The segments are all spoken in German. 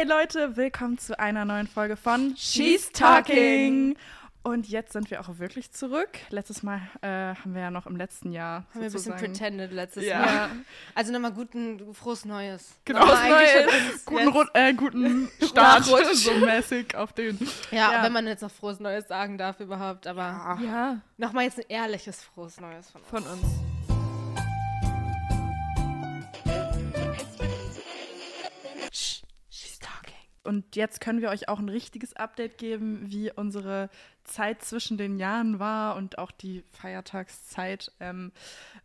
Hey Leute, willkommen zu einer neuen Folge von She's Talking. Und jetzt sind wir auch wirklich zurück. Letztes Mal äh, haben wir ja noch im letzten Jahr. Haben wir ein bisschen sozusagen- pretended letztes Ja. Mal. Also nochmal guten, frohes Neues. Genau, frohes Neues. Guten, äh, guten Start, so mäßig auf den. Ja, Ja. wenn man jetzt noch frohes Neues sagen darf überhaupt, aber Ja, nochmal jetzt ein ehrliches frohes Neues von uns. von uns. Und jetzt können wir euch auch ein richtiges Update geben, wie unsere Zeit zwischen den Jahren war und auch die Feiertagszeit, ähm,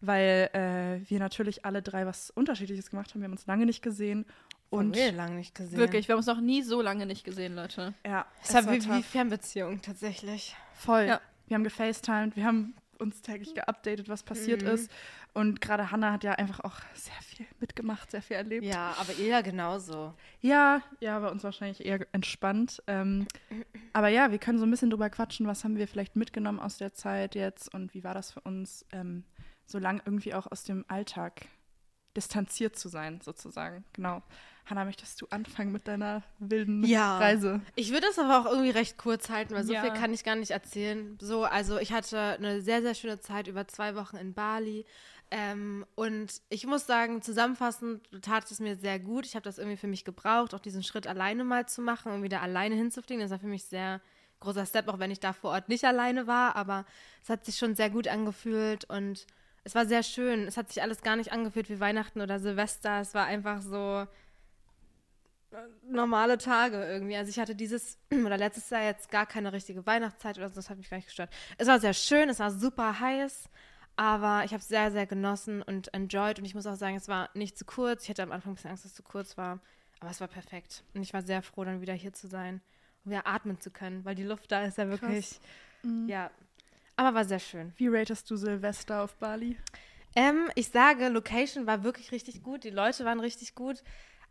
weil äh, wir natürlich alle drei was Unterschiedliches gemacht haben. Wir haben uns lange nicht gesehen. Und wir lange nicht gesehen. Wirklich, wir haben uns noch nie so lange nicht gesehen, Leute. ja, Es war wie, wie Fernbeziehung tatsächlich. Voll. Ja. Wir haben gefacetimed, wir haben uns täglich geupdatet, was passiert Mhm. ist. Und gerade Hannah hat ja einfach auch sehr viel mitgemacht, sehr viel erlebt. Ja, aber Ilja genauso. ja, ja, bei uns wahrscheinlich eher entspannt. Ähm, aber ja, wir können so ein bisschen drüber quatschen, was haben wir vielleicht mitgenommen aus der Zeit jetzt und wie war das für uns, ähm, so lang irgendwie auch aus dem Alltag distanziert zu sein, sozusagen. Genau. Hannah, möchtest du anfangen mit deiner wilden Ja. Reise? Ich würde das aber auch irgendwie recht kurz halten, weil so Ja. viel kann ich gar nicht erzählen. So, also ich hatte eine sehr, sehr schöne Zeit über zwei Wochen in Bali. Ähm, und ich muss sagen, zusammenfassend tat es mir sehr gut. Ich habe das irgendwie für mich gebraucht, auch diesen Schritt alleine mal zu machen und wieder alleine hinzufliegen. Das war für mich sehr großer Step, auch wenn ich da vor Ort nicht alleine war. Aber es hat sich schon sehr gut angefühlt und es war sehr schön. Es hat sich alles gar nicht angefühlt wie Weihnachten oder Silvester. Es war einfach so normale Tage irgendwie. Also ich hatte dieses oder letztes Jahr jetzt gar keine richtige Weihnachtszeit oder so, das hat mich gar nicht gestört. Es war sehr schön, es war super heiß, aber ich habe es sehr, sehr genossen und enjoyed und ich muss auch sagen, es war nicht zu kurz. Ich hatte am Anfang ein bisschen Angst, dass es zu kurz war, aber es war perfekt. Und ich war sehr froh, dann wieder hier zu sein und wieder atmen zu können, weil die Luft da ist ja wirklich, ja, aber war sehr schön. Wie ratest du Silvester auf Bali? Ähm, ich sage, Location war wirklich richtig gut. Die Leute waren richtig gut.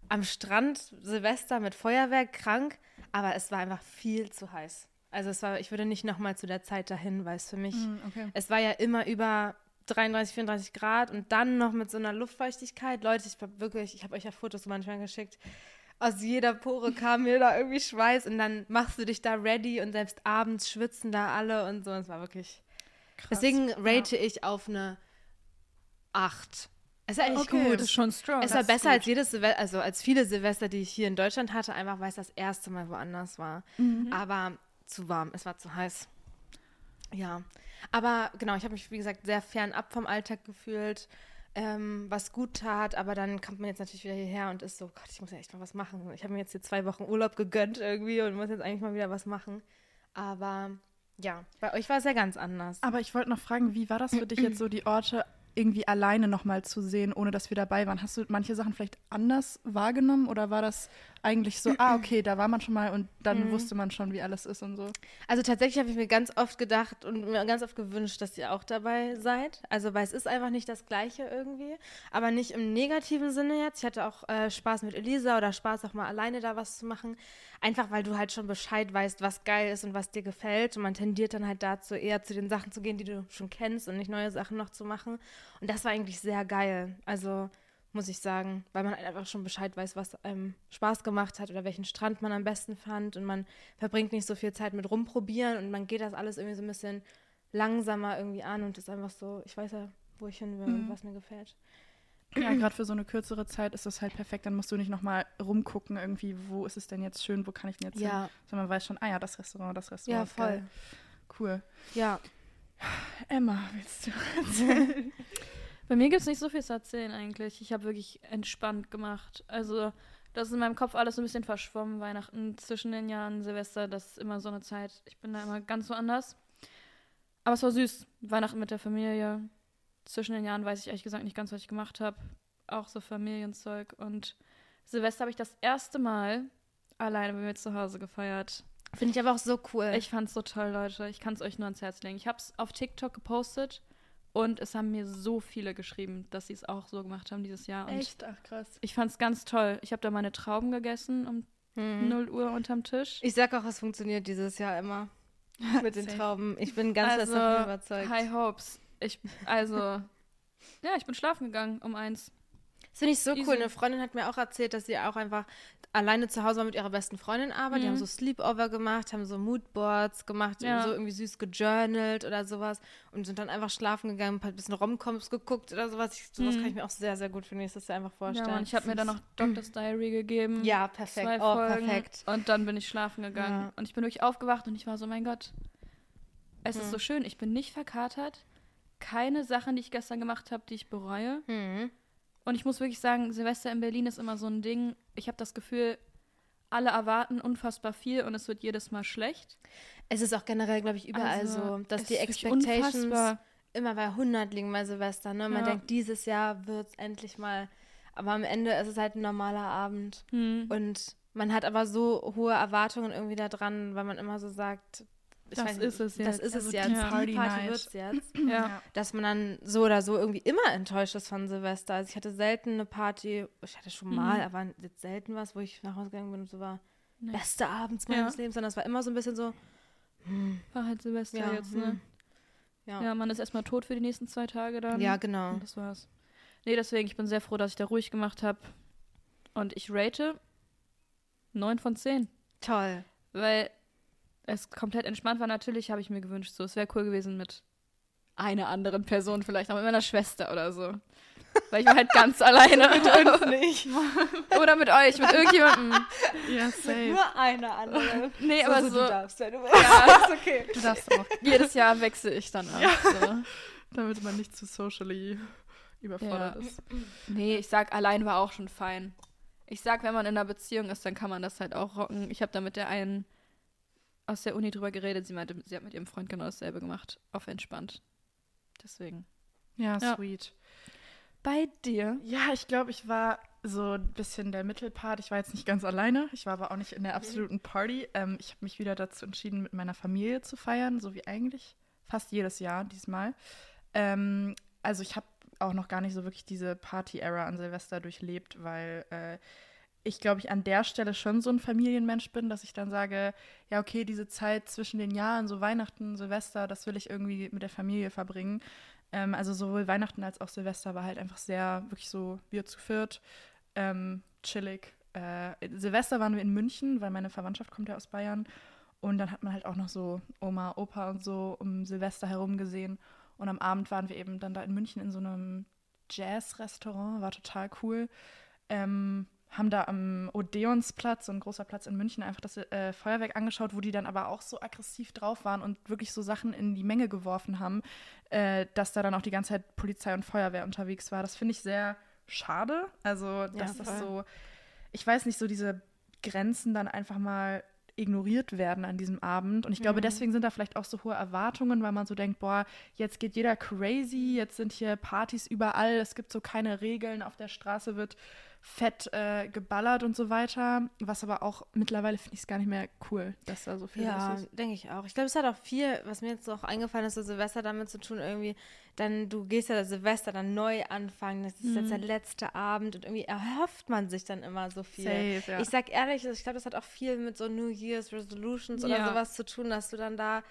Am Strand Silvester mit Feuerwerk krank, aber es war einfach viel zu heiß. Also es war, ich würde nicht nochmal zu der Zeit dahin, weil es für mich, okay. es war ja immer über 33, 34 Grad und dann noch mit so einer Luftfeuchtigkeit. Leute, ich war wirklich, ich habe euch ja Fotos manchmal geschickt. Aus jeder Pore kam mir da irgendwie Schweiß und dann machst du dich da ready und selbst abends schwitzen da alle und so. Es war wirklich. Deswegen rate ich auf eine 8. Es ist eigentlich Okay, gut. Das ist schon strong. Es war besser als jedes Silvester, also als viele Silvester, die ich hier in Deutschland hatte, einfach weil es das erste Mal woanders war. Aber zu warm, es war zu heiß. Ja. Aber genau, ich habe mich, wie gesagt, sehr fernab vom Alltag gefühlt, ähm, was gut tat, aber dann kommt man jetzt natürlich wieder hierher und ist so, Gott, ich muss ja echt mal was machen. Ich habe mir jetzt hier zwei Wochen Urlaub gegönnt irgendwie und muss jetzt eigentlich mal wieder was machen. Aber ja, bei euch war es ja ganz anders. Aber ich wollte noch fragen, wie war das für dich jetzt so, die Orte irgendwie alleine nochmal zu sehen, ohne dass wir dabei waren? Hast du manche Sachen vielleicht anders wahrgenommen oder war das eigentlich so, ah, okay, da war man schon mal und dann wusste man schon, wie alles ist und so? Also tatsächlich habe ich mir ganz oft gedacht und mir ganz oft gewünscht, dass ihr auch dabei seid. Also weil es ist einfach nicht das Gleiche irgendwie, aber nicht im negativen Sinne jetzt. Ich hatte auch äh, Spaß mit Elisa oder Spaß auch mal alleine da was zu machen. Einfach weil du halt schon Bescheid weißt, was geil ist und was dir gefällt. Und man tendiert dann halt dazu, eher zu den Sachen zu gehen, die du schon kennst und nicht neue Sachen noch zu machen. Und das war eigentlich sehr geil. Also muss ich sagen, weil man halt einfach schon Bescheid weiß, was einem Spaß gemacht hat oder welchen Strand man am besten fand und man verbringt nicht so viel Zeit mit rumprobieren und man geht das alles irgendwie so ein bisschen langsamer irgendwie an und ist einfach so, ich weiß ja, wo ich hin will und was mir gefällt. Ja, gerade für so eine kürzere Zeit ist das halt perfekt. Dann musst du nicht nochmal rumgucken, irgendwie, wo ist es denn jetzt schön, wo kann ich denn jetzt hin? Ja, Sondern man weiß schon, ah ja, das Restaurant, das Restaurant. ja, ist geil. voll. Cool. Ja, Emma, willst du? Bei mir gibt es nicht so viel zu erzählen eigentlich. Ich habe wirklich entspannt gemacht. Also, das ist in meinem Kopf alles so ein bisschen verschwommen. Weihnachten zwischen den Jahren, Silvester, das ist immer so eine Zeit. Ich bin da immer ganz so anders. Aber es war süß. Weihnachten mit der Familie. Zwischen den Jahren weiß ich ehrlich gesagt nicht ganz, was ich gemacht habe. Auch so Familienzeug. Und Silvester habe ich das erste Mal alleine bei mir zu Hause gefeiert. finde ich aber auch so cool. Ich fand's so toll, Leute. Ich kann es euch nur ans Herz legen. Ich habe es auf TikTok gepostet und es haben mir so viele geschrieben, dass sie es auch so gemacht haben dieses Jahr. Und Echt? Ach, krass. ich fand's ganz toll. Ich habe da meine Trauben gegessen um Mhm. 0 Uhr unterm Tisch. Ich sag auch, es funktioniert dieses Jahr immer mit den. Trauben. Ich bin ganz also, davon überzeugt. High Hopes. Ich, also, ja, ich bin schlafen gegangen um eins. Das finde ich so Easy. cool. Eine Freundin hat mir auch erzählt, dass sie auch einfach alleine zu Hause war mit ihrer besten Freundin aber. Die Mhm. haben so Sleepover gemacht, haben so Moodboards gemacht, Ja. so irgendwie süß gejournalt oder sowas und sind dann einfach schlafen gegangen, ein bisschen Romcoms geguckt oder sowas. Ich, sowas Mhm. kann ich mir auch sehr, sehr gut für nächstes Jahr einfach Ja, vorstellen. Mann, ich habe mir dann noch Doctor's Diary gegeben. Ja, perfekt. Zwei Oh, Folgen. perfekt. Und dann bin ich schlafen gegangen. Ja. Und ich bin wirklich aufgewacht und ich war so, mein Gott, es ist Hm. so schön. Ich bin nicht verkatert. Keine Sachen, die ich gestern gemacht habe, die ich bereue. Mhm. Und ich muss wirklich sagen, Silvester in Berlin ist immer so ein Ding. Ich habe das Gefühl, alle erwarten unfassbar viel und es wird jedes Mal schlecht. Es ist auch generell, glaube ich, überall Also, so, dass die Expectations immer bei 100 liegen bei Silvester. Ne? Man Ja. denkt, dieses Jahr wird es endlich mal. Aber am Ende ist es halt ein normaler Abend. Hm. Und man hat aber so hohe Erwartungen irgendwie da dran, weil man immer so sagt, ich Das weiß ist es Das jetzt. ist es Also jetzt. die Die Party Party wird's jetzt. Ja. Dass man dann so oder so irgendwie immer enttäuscht ist von Silvester. Also ich hatte selten eine Party, ich hatte schon Mhm. mal, aber jetzt selten was, wo ich nach Hause gegangen bin und so war, Nee. beste Abends Ja. meines Lebens, sondern es war immer so ein bisschen so, hm, War halt Silvester ja, jetzt, ne? hm. ja. Ja, man ist erstmal tot für die nächsten zwei Tage dann. Ja, genau. Und das war's. Nee, deswegen, ich bin sehr froh, dass ich da ruhig gemacht habe. Und ich rate 9 von 10. Toll. Weil es komplett entspannt war. Natürlich habe ich mir gewünscht, so, es wäre cool gewesen mit einer anderen Person vielleicht, aber mit meiner Schwester oder so. Weil ich war halt ganz alleine. mit uns nicht. Oder mit euch, mit irgendjemandem. Ja, safe. Nur eine andere. Nee, so, aber so, so, du darfst, wenn du willst. Ja. ist okay. Du darfst auch, jedes Jahr wechsle ich dann ab. So. damit man nicht zu socially überfordert Ja. ist. Nee, ich sag, allein war auch schon fein. Ich sag, wenn man in einer Beziehung ist, dann kann man das halt auch rocken. Ich habe da mit der einen aus der Uni drüber geredet. Sie meinte, sie hat mit ihrem Freund genau dasselbe gemacht. Auf entspannt. Deswegen. Ja, Ja. sweet. Bei dir? Ja, ich glaube, ich war so ein bisschen der Mittelpart. Ich war jetzt nicht ganz alleine. Ich war aber auch nicht in der absoluten Party. Ähm, ich habe mich wieder dazu entschieden, mit meiner Familie zu feiern, so wie eigentlich fast jedes Jahr diesmal. Ähm, also ich habe auch noch gar nicht so wirklich diese Party-Era an Silvester durchlebt, weil äh, ich glaube, ich an der Stelle schon so ein Familienmensch bin, dass ich dann sage, ja, okay, diese Zeit zwischen den Jahren, so Weihnachten, Silvester, das will ich irgendwie mit der Familie verbringen. Ähm, also sowohl Weihnachten als auch Silvester war halt einfach sehr, wirklich so, wir zu viert, ähm, chillig. Äh, Silvester waren wir in München, weil meine Verwandtschaft kommt ja aus Bayern. Und dann hat man halt auch noch so Oma, Opa und so um Silvester herum gesehen. Und am Abend waren wir eben dann da in München in so einem Jazz-Restaurant, war total cool. Ähm, haben da am Odeonsplatz, so ein großer Platz in München, einfach das äh, Feuerwerk angeschaut, wo die dann aber auch so aggressiv drauf waren und wirklich so Sachen in die Menge geworfen haben, äh, dass da dann auch die ganze Zeit Polizei und Feuerwehr unterwegs war. Das finde ich sehr schade. Also, dass das voll. so, ich weiß nicht, so diese Grenzen dann einfach mal ignoriert werden an diesem Abend. Und ich glaube, Mhm. deswegen sind da vielleicht auch so hohe Erwartungen, weil man so denkt, boah, jetzt geht jeder crazy, jetzt sind hier Partys überall, es gibt so keine Regeln, auf der Straße wird fett äh, geballert und so weiter. Was aber auch mittlerweile finde ich es gar nicht mehr cool, dass da so viel Ja, ist. denke ich auch. Ich glaube, es hat auch viel, was mir jetzt auch eingefallen ist, so Silvester damit zu tun, irgendwie, dann du gehst ja das Silvester dann neu anfangen, das ist jetzt der letzte Abend und irgendwie erhofft man sich dann immer so viel. Safe, ja. Ich sag ehrlich, ich glaube, das hat auch viel mit so New Year's Resolutions oder Ja. sowas zu tun, dass du dann da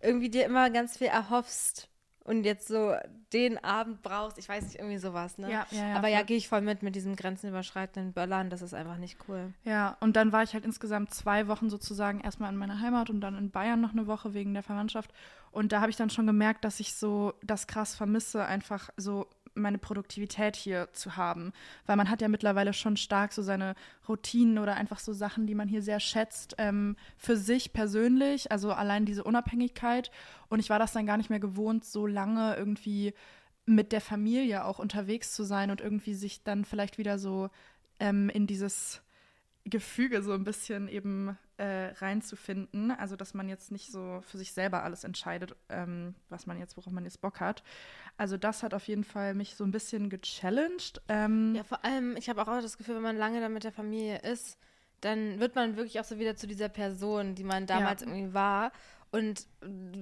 irgendwie dir immer ganz viel erhoffst und jetzt so den Abend brauchst. Ich weiß nicht, irgendwie sowas, ne? Ja, ja, ja, Aber ja, gehe ich voll mit, mit diesem grenzenüberschreitenden Böllern, das ist einfach nicht cool. Ja, und dann war ich halt insgesamt zwei Wochen sozusagen erstmal in meiner Heimat und dann in Bayern noch eine Woche wegen der Verwandtschaft. Und da habe ich dann schon gemerkt, dass ich so das krass vermisse, einfach so meine Produktivität hier zu haben. Weil man hat ja mittlerweile schon stark so seine Routinen oder einfach so Sachen, die man hier sehr schätzt, ähm, für sich persönlich. Also allein diese Unabhängigkeit. Und ich war das dann gar nicht mehr gewohnt, so lange irgendwie mit der Familie auch unterwegs zu sein und irgendwie sich dann vielleicht wieder so ähm, in dieses Gefüge so ein bisschen eben äh, reinzufinden. Also, dass man jetzt nicht so für sich selber alles entscheidet, ähm, was man jetzt, worauf man jetzt Bock hat. Also, das hat auf jeden Fall mich so ein bisschen gechallenged. Ähm, Ja, vor allem, ich habe auch das Gefühl, wenn man lange dann mit der Familie ist, dann wird man wirklich auch so wieder zu dieser Person, die man damals Ja. irgendwie war. Und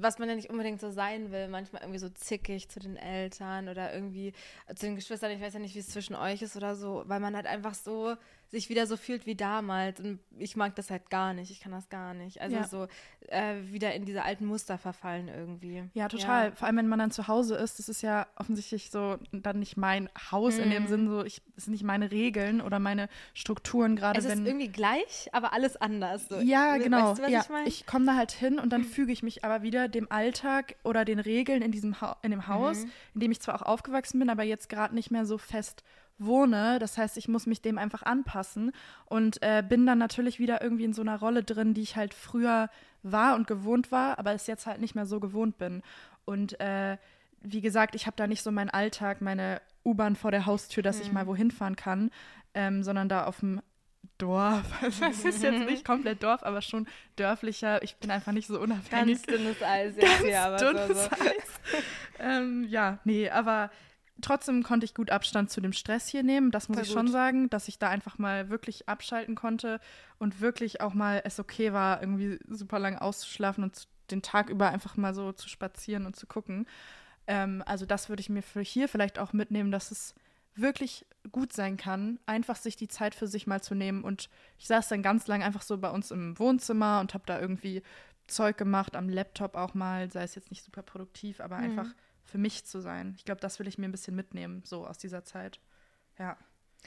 was man ja nicht unbedingt so sein will, manchmal irgendwie so zickig zu den Eltern oder irgendwie zu den Geschwistern. Ich weiß ja nicht, wie es zwischen euch ist oder so, weil man halt einfach so sich wieder so fühlt wie damals. Und ich mag das halt gar nicht. Ich kann das gar nicht. Also Ja. so äh, wieder in diese alten Muster verfallen irgendwie. Ja, total. Vor allem, wenn man dann zu Hause ist, das ist ja offensichtlich so dann nicht mein Haus in dem Mhm. Sinn, so ich, das sind nicht meine Regeln oder meine Strukturen, gerade Es ist wenn. irgendwie gleich, aber alles anders. So. Ja, genau. Weißt du, was ja, ich meine? ich komme da halt hin und dann füge ich mich aber wieder dem Alltag oder den Regeln in diesem ha in dem Haus, Mhm. in dem ich zwar auch aufgewachsen bin, aber jetzt gerade nicht mehr so fest wohne. Das heißt, ich muss mich dem einfach anpassen und äh, bin dann natürlich wieder irgendwie in so einer Rolle drin, die ich halt früher war und gewohnt war, aber es jetzt halt nicht mehr so gewohnt bin. Und äh, wie gesagt, ich habe da nicht so meinen Alltag, meine U-Bahn vor der Haustür, dass ich mal wohin fahren kann, ähm, sondern da auf dem Dorf. Also es ist jetzt nicht komplett Dorf, aber schon dörflicher. Ich bin einfach nicht so unabhängig. Ganz dünnes Eis jetzt hier, aber dünnes so. Eis. ähm, ja, nee, aber trotzdem konnte ich gut Abstand zu dem Stress hier nehmen. Das muss Voll ich schon gut. sagen, dass ich da einfach mal wirklich abschalten konnte und wirklich auch mal es okay war, irgendwie super lang auszuschlafen und den Tag über einfach mal so zu spazieren und zu gucken. Ähm, also das würde ich mir für hier vielleicht auch mitnehmen, dass es wirklich gut sein kann, einfach sich die Zeit für sich mal zu nehmen. Und ich saß dann ganz lang einfach so bei uns im Wohnzimmer und habe da irgendwie Zeug gemacht, am Laptop auch mal, sei es jetzt nicht super produktiv, aber einfach für mich zu sein. Ich glaube, das will ich mir ein bisschen mitnehmen, so aus dieser Zeit. Ja.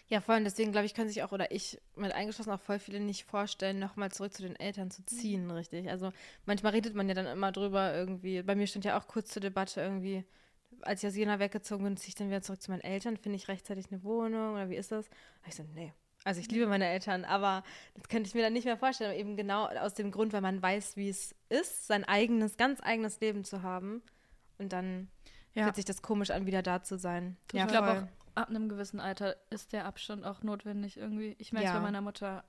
Ja, voll. Und deswegen glaube ich, können sich auch, oder ich mit eingeschlossen, auch voll viele nicht vorstellen, nochmal zurück zu den Eltern zu ziehen, richtig. Also manchmal redet man ja dann immer drüber irgendwie. Bei mir stand ja auch kurz zur Debatte irgendwie, als ich aus Jena weggezogen bin, ziehe ich dann wieder zurück zu meinen Eltern, finde ich rechtzeitig eine Wohnung oder wie ist das? Da ich so, nee. Also ich liebe meine Eltern, aber das könnte ich mir dann nicht mehr vorstellen. Aber eben genau aus dem Grund, weil man weiß, wie es ist, sein eigenes, ganz eigenes Leben zu haben. Und dann Ja. fühlt sich das komisch an, wieder da zu sein. Ja, ich glaube auch, ab einem gewissen Alter ist der Abstand auch notwendig irgendwie. Ich merke Ja. bei meiner Mutter,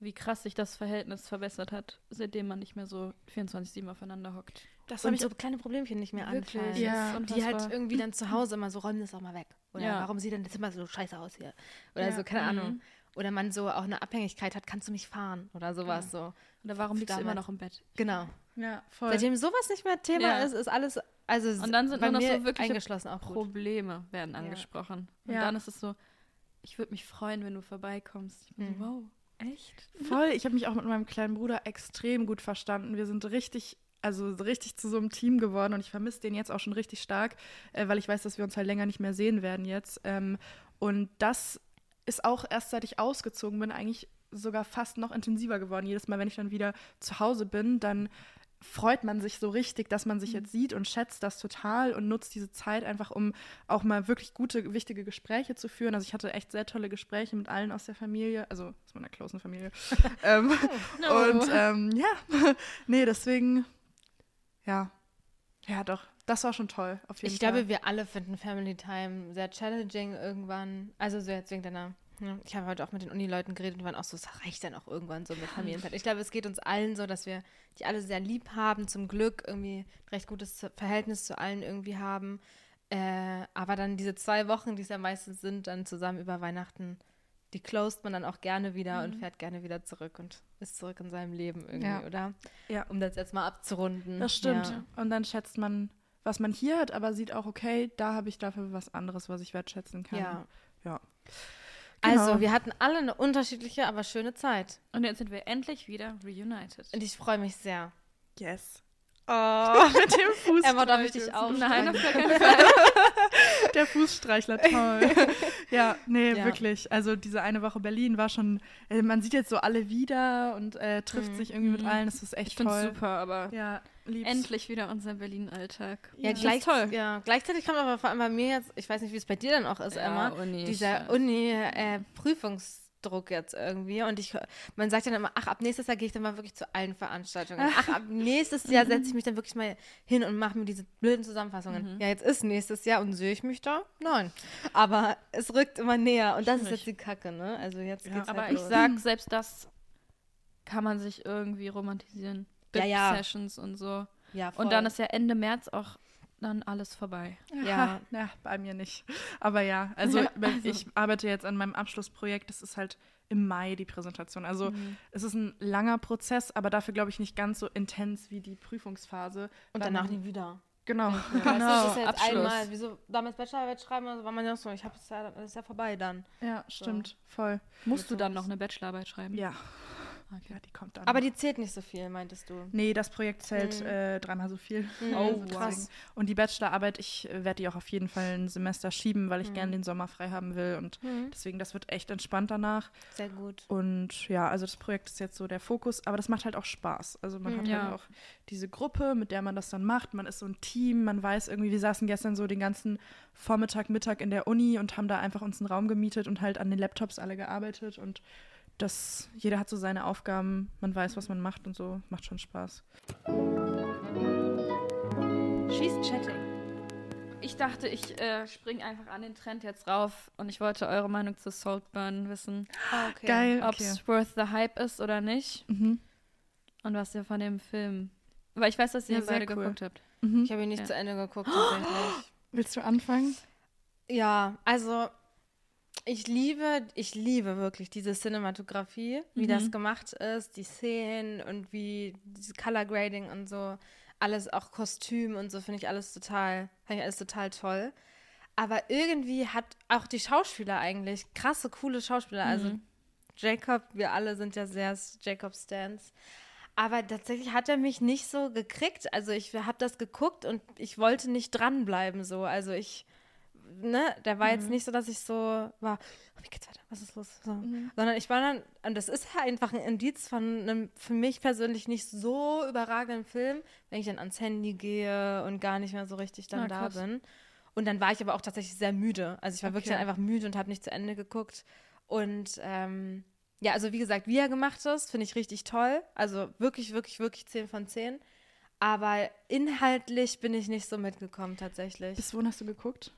wie krass sich das Verhältnis verbessert hat, seitdem man nicht mehr so 24-7 aufeinander hockt. Das und habe ich so kleine Problemchen nicht mehr Wirklich, anfallen. Ja. ist Die halt irgendwie dann zu Hause immer so, räumen das auch mal weg. Oder Ja. warum sieht denn das immer so scheiße aus hier? Oder Ja. so, keine Mhm. Ahnung. Oder man so auch eine Abhängigkeit hat, kannst du mich fahren? Oder sowas so. Oder warum liegst du immer noch im Bett? Genau. Ja, voll. Seitdem sowas nicht mehr Thema Ja. ist, ist alles, also Und dann sind bei nur noch so wirkliche eingeschlossen auch gut. Probleme werden angesprochen. Und Ja. dann ist es so, ich würde mich freuen, wenn du vorbeikommst. Ich bin Mhm. so, wow, echt? Voll. Ich habe mich auch mit meinem kleinen Bruder extrem gut verstanden. Wir sind richtig, also richtig zu so einem Team geworden und ich vermisse den jetzt auch schon richtig stark, äh, weil ich weiß, dass wir uns halt länger nicht mehr sehen werden jetzt. Ähm, und das ist auch erst seit ich ausgezogen bin, eigentlich sogar fast noch intensiver geworden. Jedes Mal, wenn ich dann wieder zu Hause bin, dann freut man sich so richtig, dass man sich jetzt sieht und schätzt das total und nutzt diese Zeit einfach, um auch mal wirklich gute, wichtige Gespräche zu führen. Also ich hatte echt sehr tolle Gespräche mit allen aus der Familie, also aus meiner closen Familie. ähm, Und ähm, ja, nee, deswegen, ja, ja doch, das war schon toll, auf jeden Ich Fall. glaube, wir alle finden Family Time sehr challenging irgendwann. Also so jetzt wegen deiner. Ja, ich habe heute auch mit den Uni-Leuten geredet und waren auch so, es reicht dann auch irgendwann so mit Familienzeit. Ich glaube, es geht uns allen so, dass wir die alle sehr lieb haben, zum Glück irgendwie ein recht gutes Verhältnis zu allen irgendwie haben. Äh, aber dann diese zwei Wochen, die es ja meistens sind, dann zusammen über Weihnachten, die closed man dann auch gerne wieder und fährt gerne wieder zurück und ist zurück in seinem Leben irgendwie, Ja. oder? Ja. Um das jetzt mal abzurunden. das stimmt. Ja. Und dann schätzt man, was man hier hat, aber sieht auch, okay, da habe ich dafür was anderes, was ich wertschätzen kann. Ja. Ja. Also, Genau. wir hatten alle eine unterschiedliche, aber schöne Zeit. Und jetzt sind wir endlich wieder reunited. Und ich freue mich sehr. Yes. Oh, mit dem Fuß. Emma, darf ich dich auch? Nein, auf gar keinen Der Fußstreichler, toll. ja, nee, Ja. wirklich. Also diese eine Woche Berlin war schon, äh, man sieht jetzt so alle wieder und äh, trifft Mhm. sich irgendwie mit Mhm. allen. Das ist echt Ich finde es toll. super, aber Ja, lieb's. endlich wieder unser Berlin-Alltag. Ja, Das gleich, ist toll. ja, gleichzeitig kommt aber vor allem bei mir jetzt, ich weiß nicht, wie es bei dir dann auch ist, Ja, Emma, Uni, ich dieser weiß. Uni-Prüfungsdruck jetzt irgendwie. Und ich, man sagt dann immer, ach, ab nächstes Jahr gehe ich dann mal wirklich zu allen Veranstaltungen. Ach, ab nächstes Jahr setze ich mich dann wirklich mal hin und mache mir diese blöden Zusammenfassungen. Mhm. Ja, jetzt ist nächstes Jahr und sehe ich mich da? Nein. Aber es rückt immer näher und das ist jetzt die Kacke, ne? Also jetzt Ja, geht's Aber halt ich los. sag, selbst das kann man sich irgendwie romantisieren. Ja, ja. Sessions und so. ja, voll. Und dann ist ja Ende März auch dann alles vorbei. Ja. ja, bei mir nicht. Aber ja, also, Ja, also. ich arbeite jetzt an meinem Abschlussprojekt. Das ist halt im Mai die Präsentation. Also Mhm. es ist ein langer Prozess, aber dafür glaube ich nicht ganz so intens wie die Prüfungsphase. Und danach nie wieder. Genau. Weißt du, genau. das ist ja jetzt Abschluss. einmal, wieso damals Bachelorarbeit schreiben, also war man ja so, ich habe es ja, das ist ja vorbei dann. Ja, stimmt. Voll. Musst du dann noch eine Bachelorarbeit schreiben? Ja. Okay. Ja, die kommt dann. Aber die zählt nicht so viel, meintest du. Nee, das Projekt zählt Mhm. äh, dreimal so viel. Mhm, Oh, krass. Und die Bachelorarbeit, ich äh, werde die auch auf jeden Fall ein Semester schieben, weil ich Mhm. gerne den Sommer frei haben will. Und Mhm. deswegen, das wird echt entspannt danach. Sehr gut. Und ja, also das Projekt ist jetzt so der Fokus, aber das macht halt auch Spaß. Also man Mhm. hat Ja. halt auch diese Gruppe, mit der man das dann macht. Man ist so ein Team, man weiß irgendwie, wir saßen gestern so den ganzen Vormittag, Mittag in der Uni und haben da einfach uns einen Raum gemietet und halt an den Laptops alle gearbeitet und das, jeder hat so seine Aufgaben, man weiß, was man macht und so, macht schon Spaß. Schießt Chatting. Ich dachte, ich äh, spring einfach an den Trend jetzt rauf und ich wollte eure Meinung zu Saltburn wissen. Ah, okay. Geil. Ob Okay. es worth the hype ist oder nicht Mhm. und was ihr von dem Film. Weil ich weiß, dass ihr Ja, ihn beide cool. geguckt habt. Mhm. Ich habe ihn nicht Ja. zu Ende geguckt, tatsächlich. Willst du anfangen? Ja, also ich liebe, ich liebe wirklich diese Cinematografie, wie Mhm. das gemacht ist, die Szenen und wie diese Color Grading und so, alles auch Kostüm und so finde ich alles total, finde ich alles total toll. Aber irgendwie hat auch die Schauspieler eigentlich krasse, coole Schauspieler. Also Mhm. Jacob, wir alle sind ja sehr Jacob-Stans. Aber tatsächlich hat er mich nicht so gekriegt. Also ich habe das geguckt und ich wollte nicht dranbleiben so. Also ich, ne, der war jetzt nicht so, dass ich so war, oh, wie geht's weiter, was ist los? So. Sondern ich war dann, und das ist ja einfach ein Indiz von einem für mich persönlich nicht so überragenden Film, wenn ich dann ans Handy gehe und gar nicht mehr so richtig dann Ah, da bin. Und dann war ich aber auch tatsächlich sehr müde. Also ich war wirklich Okay. dann einfach müde und habe nicht zu Ende geguckt. Und ähm, ja, also wie gesagt, wie er gemacht ist, finde ich richtig toll. Also wirklich, wirklich, wirklich 10 von 10. Aber inhaltlich bin ich nicht so mitgekommen tatsächlich. Bis wohin hast du geguckt?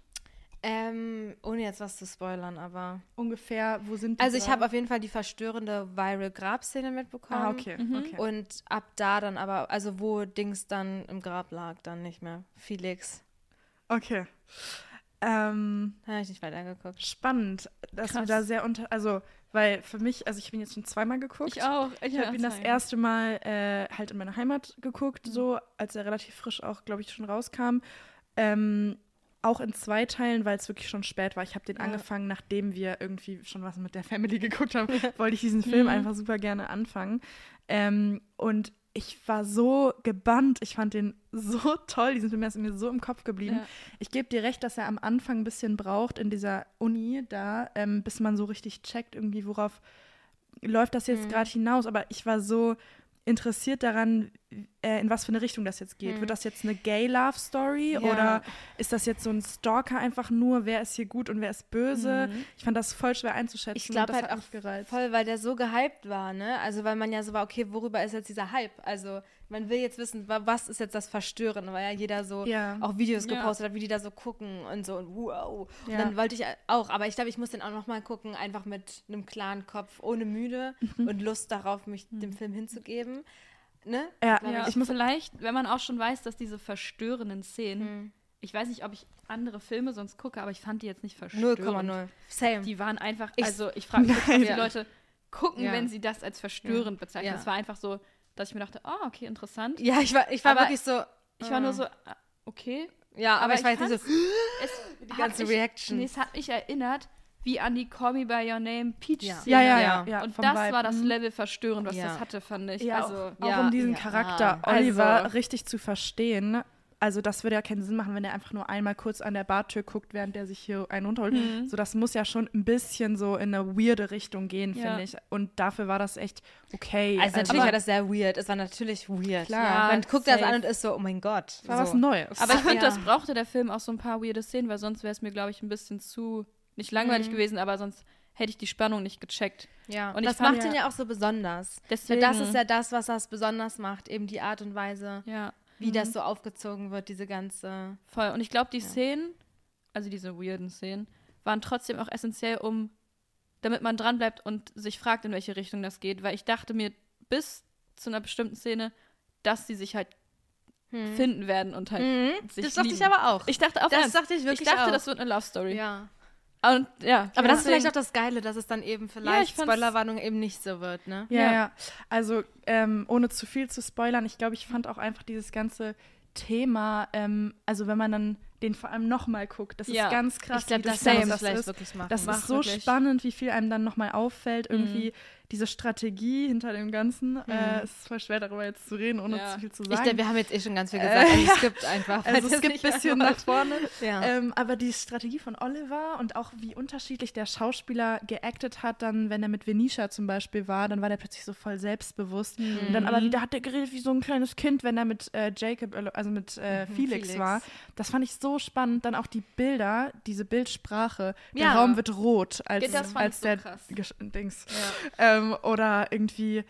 Ähm, ohne jetzt was zu spoilern, aber. Ungefähr, wo sind die Also ich habe auf jeden Fall die verstörende Viral Grabszene mitbekommen. Ah, okay, Mhm. okay. Und ab da dann aber, also wo Dings dann im Grab lag, dann nicht mehr. Felix. Okay. Ähm, Da habe ich nicht weitergeguckt. spannend, dass wir Krass. da sehr unter, also, weil für mich, also ich habe ihn jetzt schon zweimal geguckt. Ich auch. Ich habe ihn das erste Mal äh, halt in meiner Heimat geguckt, Mhm. so als er relativ frisch auch, glaube ich, schon rauskam. Ähm, auch in zwei Teilen, weil es wirklich schon spät war. Ich habe den Ja. angefangen, nachdem wir irgendwie schon was mit der Family geguckt haben, wollte ich diesen Film Mhm. einfach super gerne anfangen. Ähm, und ich war so gebannt. Ich fand den so toll. Diesen Film ist mir so im Kopf geblieben. Ja. Ich gebe dir recht, dass er am Anfang ein bisschen braucht in dieser Uni da, ähm, bis man so richtig checkt, irgendwie, worauf läuft das jetzt Mhm. gerade hinaus. Aber ich war so interessiert daran, äh, in was für eine Richtung das jetzt geht. Mhm. Wird das jetzt eine Gay-Love-Story Ja. oder ist das jetzt so ein Stalker einfach nur, wer ist hier gut und wer ist böse? Mhm. Ich fand das voll schwer einzuschätzen. Ich und glaube das halt auch gereizt. voll, weil der so gehypt war, ne? Also weil man ja so war, okay, worüber ist jetzt dieser Hype? Also man will jetzt wissen, wa- was ist jetzt das Verstörende, weil ja jeder so Ja. auch Videos Ja. gepostet hat, wie die da so gucken und so und wow. Und Ja. dann wollte ich auch, aber ich glaube, ich muss den auch noch mal gucken, einfach mit einem klaren Kopf, ohne müde Mhm. und Lust darauf, mich dem Film hinzugeben. Ne? Ja, Ja, ich muss vielleicht, wenn man auch schon weiß, dass diese verstörenden Szenen, Hm. ich weiß nicht, ob ich andere Filme sonst gucke, aber ich fand die jetzt nicht verstörend. 0,0. Same. Die waren einfach, Ich- also ich frage mich, ob die Ja. Leute gucken, Ja. wenn sie das als verstörend bezeichnen. Ja. Es war einfach so, dass ich mir dachte, ah, okay, interessant. ja, ich war, ich war Aber wirklich so. Ich war nur ah. so, ah, okay. Ja, aber, aber ich war ich jetzt nicht so. Es Die hat ganze mich, Reaction. Nee, es hat mich erinnert, wie an die Call Me By Your Name Peach Ja. Szene. ja, ja, Ja. ja. Und das Vibe. war das Mhm. Level verstörend, was Ja. das hatte, fand ich. Ja, also, auch, auch um diesen ja. Charakter Also- Oliver richtig zu verstehen. Also das würde ja keinen Sinn machen, wenn er einfach nur einmal kurz an der Bartür guckt, während der sich hier einen runterholt. Mhm. So, das muss ja schon ein bisschen so in eine weirde Richtung gehen, Ja. finde ich. Und dafür war das echt okay. Also natürlich Aber- war das sehr weird. Es war natürlich weird. Klar. Ja, Man guckt das safe. an und ist so, oh mein Gott. war so. was Neues. Aber ich finde, Ja. das brauchte der Film auch so ein paar weirde Szenen, weil sonst wäre es mir, glaube ich, ein bisschen zu, nicht langweilig Mhm. gewesen, aber sonst hätte ich die Spannung nicht gecheckt. Ja, Und das macht ihn ja auch so besonders. Deswegen, Weil das ist ja das, was das besonders macht, eben die Art und Weise, ja, wie das so aufgezogen wird, diese ganze. voll. Und ich glaube, die Ja. Szenen, also diese weirden Szenen, waren trotzdem auch essentiell, um, damit man dranbleibt und sich fragt, in welche Richtung das geht. Weil ich dachte mir bis zu einer bestimmten Szene, dass sie sich halt finden werden und halt Mhm. sich Das dachte lieben. ich aber auch. Ich dachte auf Das Ernst. dachte ich wirklich Ich dachte, auch. das wird eine Love Story. ja. Und ja, Aber das ist vielleicht auch das Geile, dass es dann eben Ja, vielleicht, ich fand's- Spoilerwarnung, eben nicht so wird, ne? Ja, Ja. ja. Also ähm, ohne zu viel zu spoilern, ich glaube, ich fand auch einfach dieses ganze Thema, ähm, also wenn man dann den vor allem nochmal guckt, das Ja. ist ganz krass. Ich glaube, das ich das vielleicht ist. wirklich machen. Das Mach ist so wirklich. spannend, wie viel einem dann nochmal auffällt. Irgendwie diese Strategie hinter dem Ganzen. Äh, es ist voll schwer, darüber jetzt zu reden, ohne Ja. zu viel zu ich sagen. glaube, wir haben jetzt eh schon ganz viel Äh, gesagt. also ja. es gibt einfach. also das es gibt ein bisschen nach vorne. Ähm, aber die Strategie von Oliver und auch wie unterschiedlich der Schauspieler geactet hat, dann, wenn er mit Venetia zum Beispiel war, dann war der plötzlich so voll selbstbewusst. Und dann Mhm. aber wieder hat er geredet wie so ein kleines Kind, wenn er mit äh, Jacob, also mit äh, Mhm, Felix, Felix. war. Das fand ich so spannend. Dann auch die Bilder, diese Bildsprache. Der Ja. Raum wird rot, als, Ja, das fand als ich so der krass. Gesch Dings. Ja. Ähm, oder irgendwie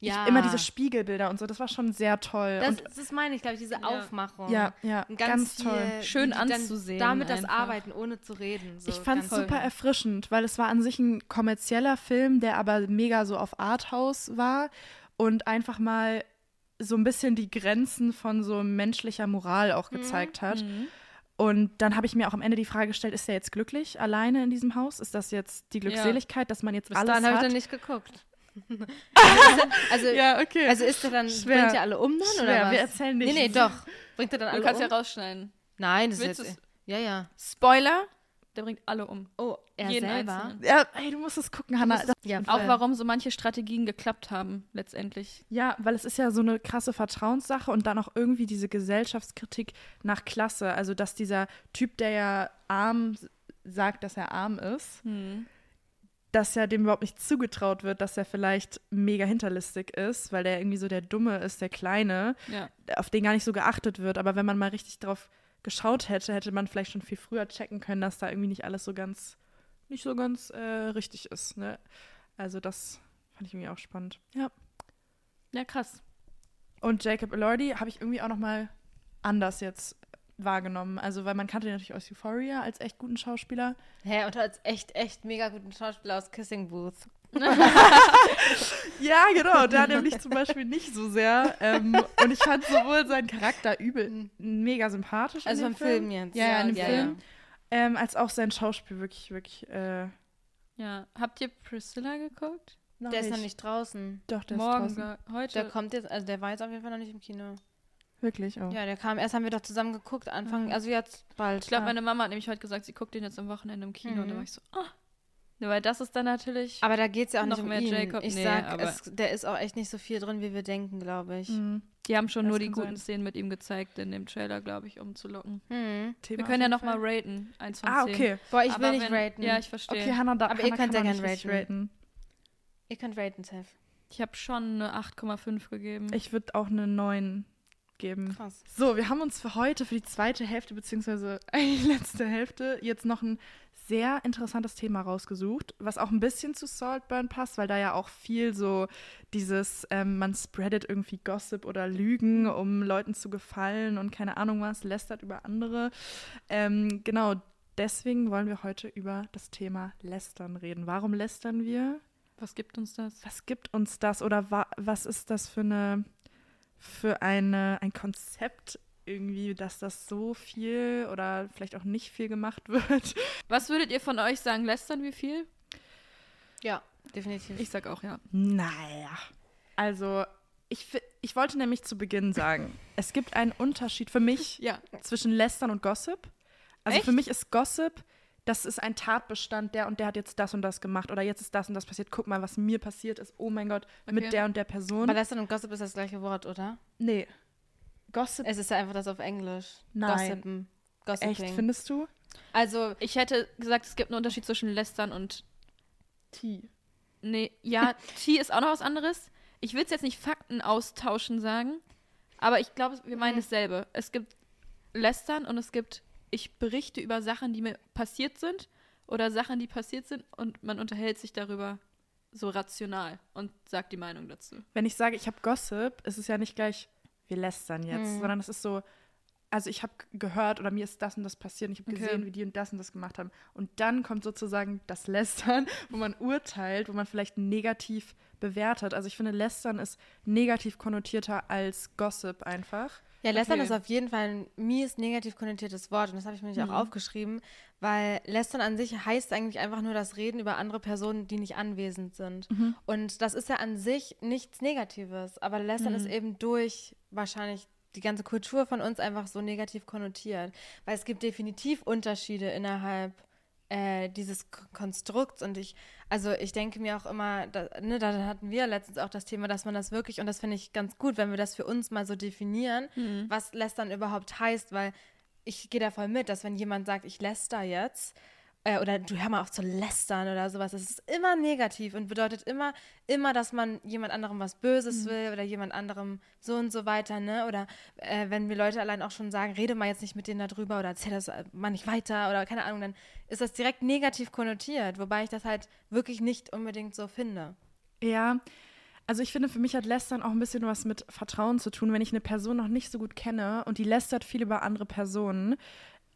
ja. ich, immer diese Spiegelbilder und so. Das war schon sehr toll. Das, und das meine ich, glaube ich, diese Aufmachung. ja, ja, ganz, viel, toll. Schön anzusehen Damit das einfach. Arbeiten, ohne zu reden. So Ich fand es ganz super erfrischend, weil es war an sich ein kommerzieller Film, der aber mega so auf Arthouse war und einfach mal so ein bisschen die Grenzen von so menschlicher Moral auch gezeigt hat. Mhm. Und dann habe ich mir auch am Ende die Frage gestellt, ist er jetzt glücklich alleine in diesem Haus? Ist das jetzt die Glückseligkeit, dass man jetzt Bis alles dahin habe ich hat? dann nicht geguckt. also, also, ja, okay. also ist er dann, Schwer. bringt er alle um dann, Schwer, oder was? wir erzählen nicht. Nee, nee, doch. Bringt er dann Du alle kannst um? ja rausschneiden. Nein, das Willst ist jetzt, ja, ja. Spoiler, der bringt alle um. Oh, er Jeden selber? Einzelnen. ja, ey, du musst es gucken, Hannah. Das, Ja, Auch warum so manche Strategien geklappt haben, letztendlich. ja, weil es ist ja so eine krasse Vertrauenssache und dann auch irgendwie diese Gesellschaftskritik nach Klasse. Also, dass dieser Typ, der ja arm sagt, dass er arm ist, Hm. dass ja dem überhaupt nicht zugetraut wird, dass er vielleicht mega hinterlistig ist, weil der irgendwie so der Dumme ist, der Kleine, Ja. auf den gar nicht so geachtet wird. Aber wenn man mal richtig drauf geschaut hätte, hätte man vielleicht schon viel früher checken können, dass da irgendwie nicht alles so ganz, nicht so ganz äh, richtig ist. Ne? Also das fand ich irgendwie auch spannend. Ja. ja, krass. Und Jacob Elordi habe ich irgendwie auch noch mal anders jetzt wahrgenommen. Also weil man kannte ihn natürlich aus Euphoria als echt guten Schauspieler. Hä, und als echt, echt mega guten Schauspieler aus Kissing Booth. Ja, genau, da nämlich zum Beispiel nicht so sehr. Ähm, und ich fand sowohl seinen Charakter übel mega sympathisch. Also dem vom Film jetzt. Ja, ja, dem ja, Film. Ähm, als auch sein Schauspiel wirklich, wirklich. Äh, Ja. Habt ihr Priscilla geguckt? Ja. Der ist noch nicht draußen. Doch, der Morgen, ist draußen. heute. Der kommt jetzt, also der war jetzt auf jeden Fall noch nicht im Kino. Wirklich, oh. Ja, der kam, erst haben wir doch zusammen geguckt, Anfang, Mhm. also jetzt bald. ich glaube, Ah. meine Mama hat nämlich heute gesagt, sie guckt den jetzt am Wochenende im Kino. Und da Mhm. war ich so, ah. Ja, weil das ist dann natürlich. aber da geht es ja auch Noch nicht um mehr ihn. Jacob, ich nee, sag, aber- es, der ist auch echt nicht so viel drin, wie wir denken, glaube ich. Mhm. die haben schon das nur die guten sein. Szenen mit ihm gezeigt in dem Trailer, glaube ich, um zu locken. Hm. Thema Wir können ja jeden noch mal Fall. raten. Eins von Ah, okay. Boah, ich Aber will nicht wenn- raten. Ja, ich verstehe. Okay, Hannah, da, Aber ihr Hannah könnt kann ja noch gern nicht richtig raten. Ihr könnt raten, Seth. Ich habe schon eine 8,5 gegeben. Ich würde auch eine 9 geben. Krass. So, wir haben uns für heute, für die zweite Hälfte, beziehungsweise eigentlich letzte Hälfte, jetzt noch ein sehr interessantes Thema rausgesucht, was auch ein bisschen zu Saltburn passt, weil da ja auch viel so dieses, ähm, man spreadet irgendwie Gossip oder Lügen, um Leuten zu gefallen und keine Ahnung was, lästert über andere. Ähm, genau, deswegen wollen wir heute über das Thema Lästern reden. Warum lästern wir? Was gibt uns das? Was gibt uns das oder wa was ist das für eine für eine, ein Konzept irgendwie, dass das so viel oder vielleicht auch nicht viel gemacht wird? Was würdet ihr von euch sagen? Lästern wie viel? Ja, definitiv. Ich sag auch ja. Naja. Also, ich, ich wollte nämlich zu Beginn sagen, es gibt einen Unterschied für mich Ja. zwischen Lästern und Gossip. Also Echt? für mich ist Gossip, das ist ein Tatbestand, der und der hat jetzt das und das gemacht oder jetzt ist das und das passiert. Guck mal, was mir passiert ist. Oh mein Gott, Okay. mit der und der Person. Aber Lästern und Gossip ist das gleiche Wort, oder? nee. Gossip, Es ist ja einfach das auf Englisch. Nein. Gossipen. Gossiping. echt, findest du? Also, Ich hätte gesagt, es gibt einen Unterschied zwischen Lästern und. T. Nee, ja, T ist auch noch was anderes. Ich will es jetzt nicht Fakten austauschen sagen, aber ich glaube, wir meinen Mhm. dasselbe. Es gibt Lästern und es gibt, ich berichte über Sachen, die mir passiert sind oder Sachen, die passiert sind und man unterhält sich darüber so rational und sagt die Meinung dazu. Wenn ich sage, ich habe Gossip, ist es ja nicht gleich, wir lästern jetzt, Mhm. sondern es ist so, also ich habe gehört oder mir ist das und das passiert und ich habe Okay. gesehen, wie die und das und das gemacht haben. Und dann kommt sozusagen das Lästern, wo man urteilt, wo man vielleicht negativ bewertet. Also ich finde, Lästern ist negativ konnotierter als Gossip einfach. Ja, Lästern Okay. ist auf jeden Fall ein mies negativ konnotiertes Wort und das habe ich mir nicht Mhm. auch aufgeschrieben, weil Lästern an sich heißt eigentlich einfach nur das Reden über andere Personen, die nicht anwesend sind. Mhm. Und das ist ja an sich nichts Negatives, aber Lästern ist eben durch wahrscheinlich die ganze Kultur von uns einfach so negativ konnotiert, weil es gibt definitiv Unterschiede innerhalb äh, dieses K Konstrukts und ich, also ich denke mir auch immer, da, ne, da hatten wir letztens auch das Thema, dass man das wirklich, und das finde ich ganz gut, wenn wir das für uns mal so definieren, was Lästern überhaupt heißt, weil ich gehe da voll mit, dass wenn jemand sagt, ich läster jetzt, äh, oder du hör mal auf zu lästern oder sowas, das ist immer negativ und bedeutet immer, immer, dass man jemand anderem was Böses will oder jemand anderem so und so weiter, ne? Oder äh, wenn mir Leute allein auch schon sagen, rede mal jetzt nicht mit denen darüber oder erzähl das äh, mal nicht weiter oder keine Ahnung, dann ist das direkt negativ konnotiert, wobei ich das halt wirklich nicht unbedingt so finde. Ja, also ich finde, für mich hat Lästern auch ein bisschen was mit Vertrauen zu tun, wenn ich eine Person noch nicht so gut kenne und die lästert viel über andere Personen,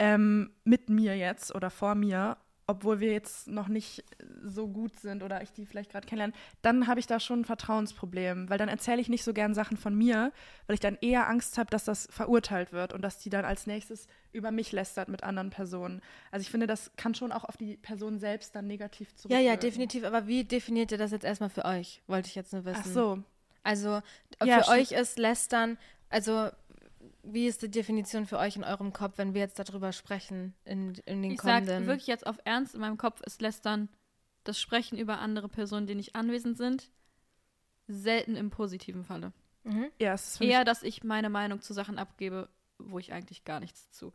ähm, mit mir jetzt oder vor mir, obwohl wir jetzt noch nicht so gut sind oder ich die vielleicht gerade kennenlerne, dann habe ich da schon ein Vertrauensproblem, weil dann erzähle ich nicht so gern Sachen von mir, weil ich dann eher Angst habe, dass das verurteilt wird und dass die dann als nächstes über mich lästert mit anderen Personen. Also ich finde, das kann schon auch auf die Person selbst dann negativ Ja, zurückwirken. ja, definitiv, aber wie definiert ihr das jetzt erstmal für euch? Wollte ich jetzt nur wissen. Ach so. Also Ja, für euch ist Lästern, also wie ist die Definition für euch in eurem Kopf, wenn wir jetzt darüber sprechen in, in den Ich kommenden? wirklich jetzt auf Ernst, in meinem Kopf ist Lästern das Sprechen über andere Personen, die nicht anwesend sind, selten im positiven Falle. Mhm. Ja, es ist Eher, dass ich meine Meinung zu Sachen abgebe, wo ich eigentlich gar nichts zu,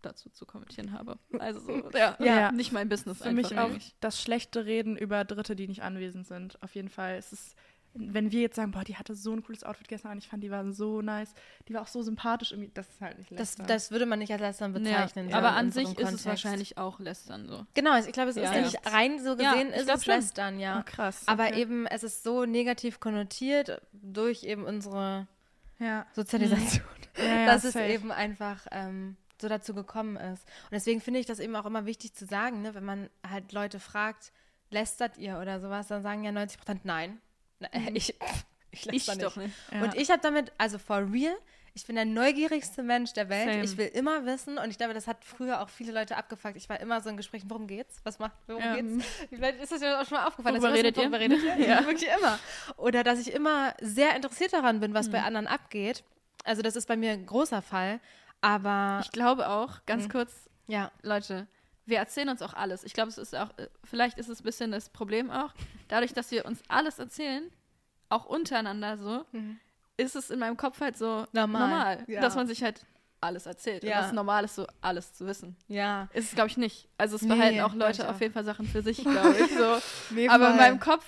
dazu zu kommentieren habe. Also so, ja, Ja. nicht mein Business für mich auch eigentlich. das schlechte Reden über Dritte, die nicht anwesend sind. Auf jeden Fall. Es ist, wenn wir jetzt sagen, boah, die hatte so ein cooles Outfit gestern an, ich fand, die war so nice, die war auch so sympathisch irgendwie, das ist halt nicht Das, lästern. das würde man nicht als Lästern bezeichnen. Ja, so aber an sich ist es Kontext. wahrscheinlich auch Lästern so. Genau, ich glaube, es ist Ja, nämlich ja. rein so gesehen, ist es schon. Lästern, ja. oh, krass. Aber okay. eben, es ist so negativ konnotiert durch eben unsere ja. Sozialisation, Ja, ja, dass es safe. eben einfach ähm, so dazu gekommen ist. Und deswegen finde ich das eben auch immer wichtig zu sagen, ne? wenn man halt Leute fragt, lästert ihr oder sowas, dann sagen ja 90 Prozent nein. Na, äh, Ich, ich Ich läster doch nicht. nicht. Ja. Und ich habe damit, also for real, ich bin der neugierigste Mensch der Welt. Same. Ich will immer wissen und ich glaube, das hat früher auch viele Leute abgefuckt. Ich war immer so in Gesprächen, worum geht's? Was macht, worum Ja. geht's? Vielleicht ist das ja auch schon mal aufgefallen. Worüber redet ihr? redet ihr? Ja, wirklich immer. Oder dass ich immer sehr interessiert daran bin, was bei Mhm. anderen abgeht. Also das ist bei mir ein großer Fall. Aber Ich glaube auch, ganz Mhm. kurz, ja, Leute, wir erzählen uns auch alles. Ich glaube, es ist auch, äh, vielleicht ist es ein bisschen das Problem auch, dadurch, dass wir uns alles erzählen, auch untereinander so, Mhm. ist es in meinem Kopf halt so Normal, normal, ja. dass man sich halt alles erzählt. Ja. Und dass es normal ist, so alles zu wissen. ja. Ist es, glaube ich, nicht. Also es Nee, behalten auch Leute auf jeden Fall Sachen für sich, glaube ich. So. Nee, Aber in meinem Kopf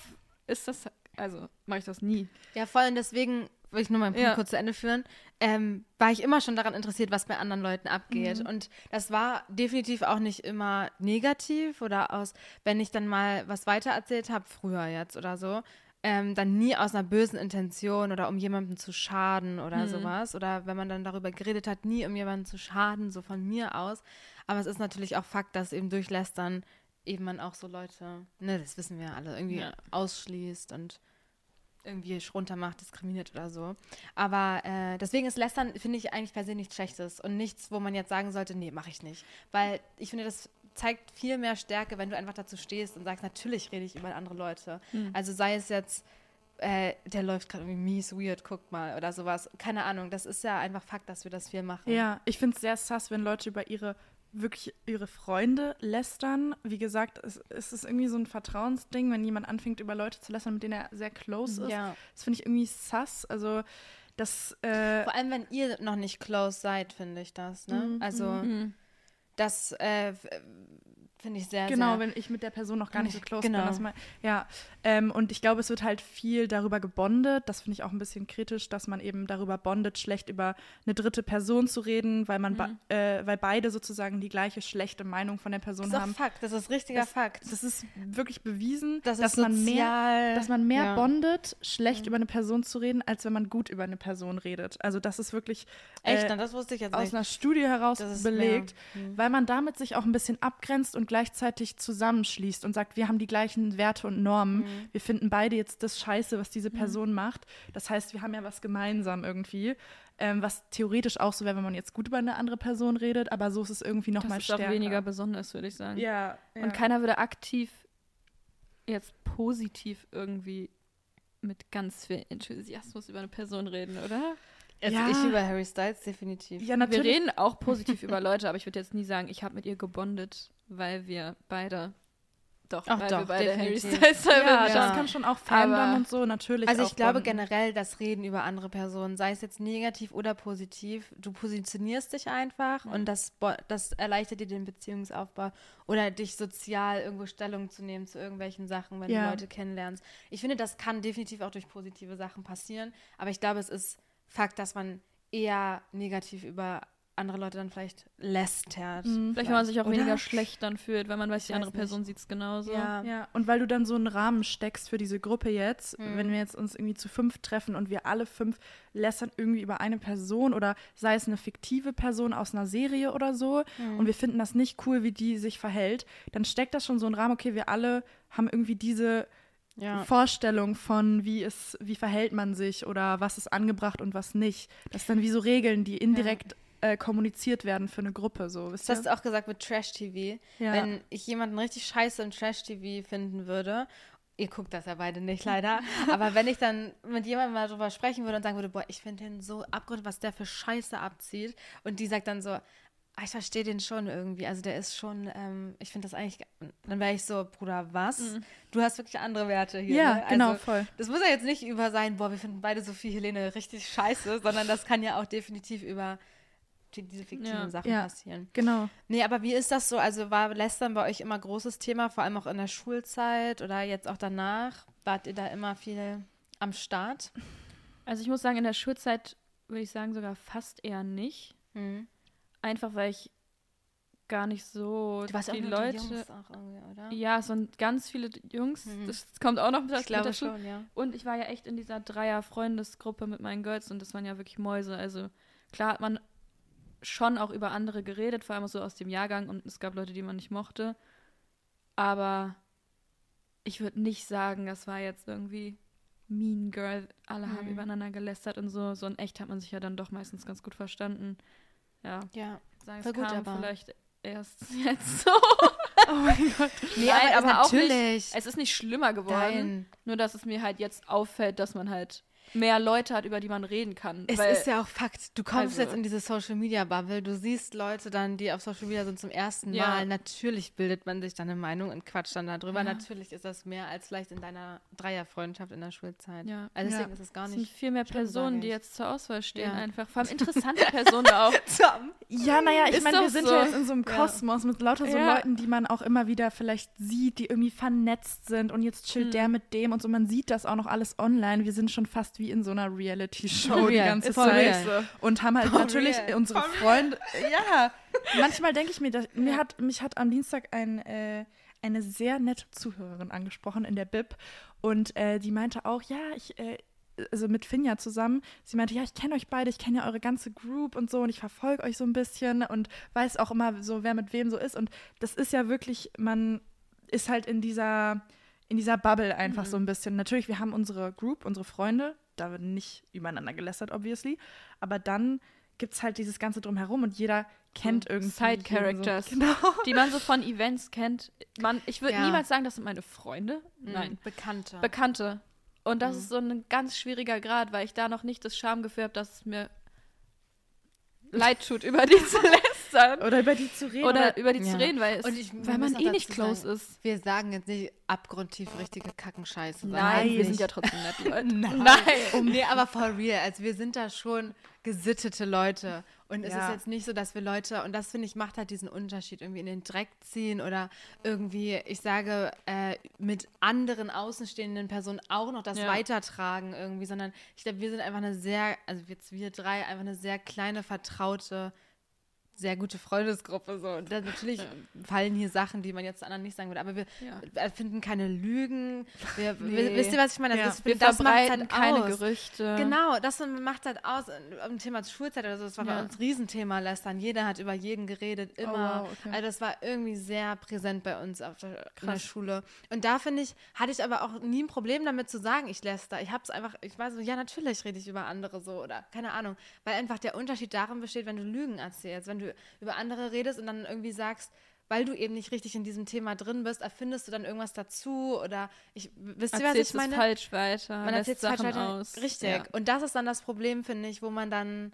ist das, also mache ich das nie. Ja, voll. Und deswegen will ich nur meinen Punkt Ja. kurz zu Ende führen. Ähm, war ich immer schon daran interessiert, was bei anderen Leuten abgeht. Mhm. Und das war definitiv auch nicht immer negativ oder aus, wenn ich dann mal was weitererzählt habe, früher jetzt oder so, ähm, dann nie aus einer bösen Intention oder um jemandem zu schaden oder Mhm. sowas. Oder wenn man dann darüber geredet hat, nie um jemanden zu schaden, so von mir aus. Aber es ist natürlich auch Fakt, dass eben durch Lästern eben man auch so Leute, ne, das wissen wir ja alle, irgendwie Ja. ausschließt und irgendwie runtermacht, diskriminiert oder so. Aber äh, deswegen ist Lästern, finde ich, eigentlich per se nichts Schlechtes und nichts, wo man jetzt sagen sollte, nee, mache ich nicht. Weil ich finde, das zeigt viel mehr Stärke, wenn du einfach dazu stehst und sagst, natürlich rede ich über andere Leute. Hm. Also sei es jetzt, äh, der läuft gerade irgendwie mies, weird, guck mal oder sowas. Keine Ahnung, das ist ja einfach Fakt, dass wir das viel machen. Ja, ich finde es sehr sass, wenn Leute über ihre wirklich ihre Freunde lästern. Wie gesagt, es, es ist irgendwie so ein Vertrauensding, wenn jemand anfängt, über Leute zu lästern, mit denen er sehr close ist. ja. Das finde ich irgendwie sass. Also, das, äh, Vor allem, wenn ihr noch nicht close seid, finde ich das. Ne? Mhm, Also Mhm. Das äh, finde ich sehr, Genau, sehr. wenn ich mit der Person noch gar nicht so close Genau. bin. Dass man, ja, ähm, und ich glaube, es wird halt viel darüber gebondet. Das finde ich auch ein bisschen kritisch, dass man eben darüber bondet, schlecht über eine dritte Person zu reden, weil man, ba- äh, weil beide sozusagen die gleiche schlechte Meinung von der Person das ist haben. Fakt, das ist richtiger Das- Fakt. Das ist wirklich bewiesen, Das dass man mehr dass man mehr ja. bondet, schlecht über eine Person zu reden, als wenn man gut über eine Person redet. Also das ist wirklich Echt, äh, Na, das wusste ich jetzt aus nicht. einer Studie heraus belegt, mehr. Hm. weil man damit sich auch ein bisschen abgrenzt und gleichzeitig zusammenschließt und sagt, wir haben die gleichen Werte und Normen. Hm. Wir finden beide jetzt das Scheiße, was diese Person macht. Das heißt, wir haben ja was gemeinsam irgendwie. Ähm, was theoretisch auch so wäre, wenn man jetzt gut über eine andere Person redet, aber so ist es irgendwie noch Das mal ist stärker. auch weniger besonders, würde ich sagen. Ja, ja. Und keiner würde aktiv jetzt positiv irgendwie mit ganz viel Enthusiasmus über eine Person reden, oder? Also Ja. ich über Harry Styles definitiv. ja, Wir natürlich. reden auch positiv über Leute, aber ich würde jetzt nie sagen, ich habe mit ihr gebondet, weil wir beide doch, Ach weil doch, wir beide definitiv. Harry Styles Ja, ja, das kann schon auch Fandom und so natürlich Also auch ich glaube bonden. generell, das Reden über andere Personen, sei es jetzt negativ oder positiv, du positionierst dich einfach und das, das erleichtert dir den Beziehungsaufbau oder dich sozial irgendwo Stellung zu nehmen zu irgendwelchen Sachen, wenn Ja. du Leute kennenlernst. Ich finde, das kann definitiv auch durch positive Sachen passieren, aber ich glaube, es ist Fakt, dass man eher negativ über andere Leute dann vielleicht lästert. Mhm. Vielleicht, wenn man sich auch Oder? weniger schlecht dann fühlt, weil man weiß, Ich die andere weiß. Person sieht es genauso. Ja. Ja, und weil du dann so einen Rahmen steckst für diese Gruppe jetzt, Mhm. wenn wir jetzt uns irgendwie zu fünf treffen und wir alle fünf lästern irgendwie über eine Person oder sei es eine fiktive Person aus einer Serie oder so Mhm. und wir finden das nicht cool, wie die sich verhält, dann steckt das schon so einen Rahmen, okay, wir alle haben irgendwie diese Ja. Vorstellung von, wie es, wie verhält man sich oder was ist angebracht und was nicht. Das sind dann wie so Regeln, die indirekt äh, kommuniziert werden für eine Gruppe, so, wisst Du hast ihr? auch gesagt mit Trash-TV. Ja. Wenn ich jemanden richtig scheiße in Trash-TV finden würde, ihr guckt das ja beide nicht leider, aber wenn ich dann mit jemandem mal drüber sprechen würde und sagen würde, boah, ich finde den so abgrund, was der für Scheiße abzieht und die sagt dann so, ich verstehe den schon irgendwie, also der ist schon, ähm, ich finde das eigentlich, ge- dann wäre ich so, Bruder, was? Du hast wirklich andere Werte hier. Mhm. Ja, ne? genau, also, voll. Das muss ja jetzt nicht über sein, boah, wir finden beide Sophie Helene richtig scheiße, sondern das kann ja auch definitiv über die- diese fiktiven Ja. Sachen Ja. passieren. Genau. Nee, aber wie ist das so? Also war Lästern bei euch immer großes Thema, vor allem auch in der Schulzeit oder jetzt auch danach? Wart ihr da immer viel am Start? Also ich muss sagen, in der Schulzeit würde ich sagen sogar fast eher nicht. Hm. Einfach weil ich gar nicht so Du warst die auch Leute. Jungs auch irgendwie, oder? Ja, es sind ganz viele Jungs. Mhm. Das kommt auch noch mit, ich glaube dazu. schon, ja. Und ich war ja echt in dieser Dreier-Freundesgruppe mit meinen Girls und das waren ja wirklich Mäuse. Also klar hat man schon auch über andere geredet, vor allem so aus dem Jahrgang und es gab Leute, die man nicht mochte. Aber ich würde nicht sagen, das war jetzt irgendwie Mean Girl. Alle haben Mhm. übereinander gelästert und so. So in echt hat man sich ja dann doch meistens ganz gut verstanden. Ja, Ja. sagen, Voll es gut, kam aber- vielleicht erst jetzt so. Oh mein Gott. Nee, Nein, aber, aber auch nicht-. Es ist nicht schlimmer geworden. Nein. Nur, dass es mir halt jetzt auffällt, dass man halt mehr Leute hat, über die man reden kann. Es weil, ist ja auch Fakt. Du kommst Also- jetzt in diese Social Media Bubble, du siehst Leute dann, die auf Social Media sind zum ersten Ja. Mal. Natürlich bildet man sich dann eine Meinung und quatscht dann darüber. Ja. Natürlich ist das mehr als vielleicht in deiner Dreierfreundschaft in der Schulzeit. Ja. Also deswegen Ja. ist es gar es sind nicht. viel mehr Personen, die jetzt zur Auswahl stehen, Ja. einfach. Vor allem interessante Personen auch. Ja, naja, ich meine, wir sind so. ja jetzt in so einem Ja. Kosmos mit lauter so Ja. Leuten, die man auch immer wieder vielleicht sieht, die irgendwie vernetzt sind und jetzt chillt Hm. der mit dem und so. Man sieht das auch noch alles online. Wir sind schon fast wie in so einer Reality-Show die ganze Zeit. real. Und haben halt For natürlich real. unsere Freunde. Ja, manchmal denke ich mir, dass, mir hat, mich hat am Dienstag ein, äh, eine sehr nette Zuhörerin angesprochen in der Bib und äh, die meinte auch, ja, ich. Äh, also mit Finja zusammen. Sie meinte, ja, ich kenne euch beide, ich kenne ja eure ganze Group und so und ich verfolge euch so ein bisschen und weiß auch immer so, wer mit wem so ist. Und das ist ja wirklich, man ist halt in dieser, in dieser Bubble einfach so ein bisschen. Natürlich, wir haben unsere Group, unsere Freunde, da wird nicht übereinander gelästert, obviously. Aber dann gibt es halt dieses Ganze drumherum und jeder kennt irgendwie. Side jeden Characters. So. Genau. Die man so von Events kennt. Man, ich würde Ja. niemals sagen, das sind meine Freunde. Mhm. Nein. Bekannte. Bekannte. Und das Mhm. ist so ein ganz schwieriger Grad, weil ich da noch nicht das Schamgefühl habe, dass es mir leid tut, über die zu lästern. Oder über die zu reden. Oder über die Ja. zu reden, weil, es, Und ich- weil man eh nicht close sagen, ist. wir sagen jetzt nicht abgrundtief richtige Kackenscheiße. Nein, wir nicht. sind ja trotzdem nett, Leute. Nein. Nee, aber for real. Also wir sind da schon gesittete Leute. Und es Ja. ist jetzt nicht so, dass wir Leute, und das finde ich, macht halt diesen Unterschied, irgendwie in den Dreck ziehen oder irgendwie, ich sage, äh, mit anderen außenstehenden Personen auch noch das Ja. weitertragen irgendwie, sondern ich glaube, wir sind einfach eine sehr, also jetzt wir drei, einfach eine sehr kleine, vertraute, sehr gute Freundesgruppe. So. Und dann natürlich fallen hier Sachen, die man jetzt anderen nicht sagen würde, aber wir Ja. erfinden keine Lügen. Wir, Nee. Wisst ihr, was ich meine? Ja. Das, Wir das verbreiten halt keine aus. Gerüchte. Genau, das macht halt aus. Im Thema Schulzeit oder so, das war bei Ja. uns Riesenthema lästern. Jeder hat über jeden geredet, immer. Oh, wow, okay. Also das war irgendwie sehr präsent bei uns auf der, in der. Schule. Und da finde ich, hatte ich aber auch nie ein Problem damit zu sagen, ich läster. Ich habe es einfach, ich war so, ja, natürlich rede ich über andere so oder keine Ahnung. Weil einfach der Unterschied darin besteht, wenn du Lügen erzählst, wenn du über andere redest und dann irgendwie sagst, weil du eben nicht richtig in diesem Thema drin bist, erfindest du dann irgendwas dazu oder ich, wisst ihr, was ich meine? es falsch weiter. man lässt erzählt es falsch weiter. aus. Richtig. Ja. Und das ist dann das Problem, finde ich, wo man dann,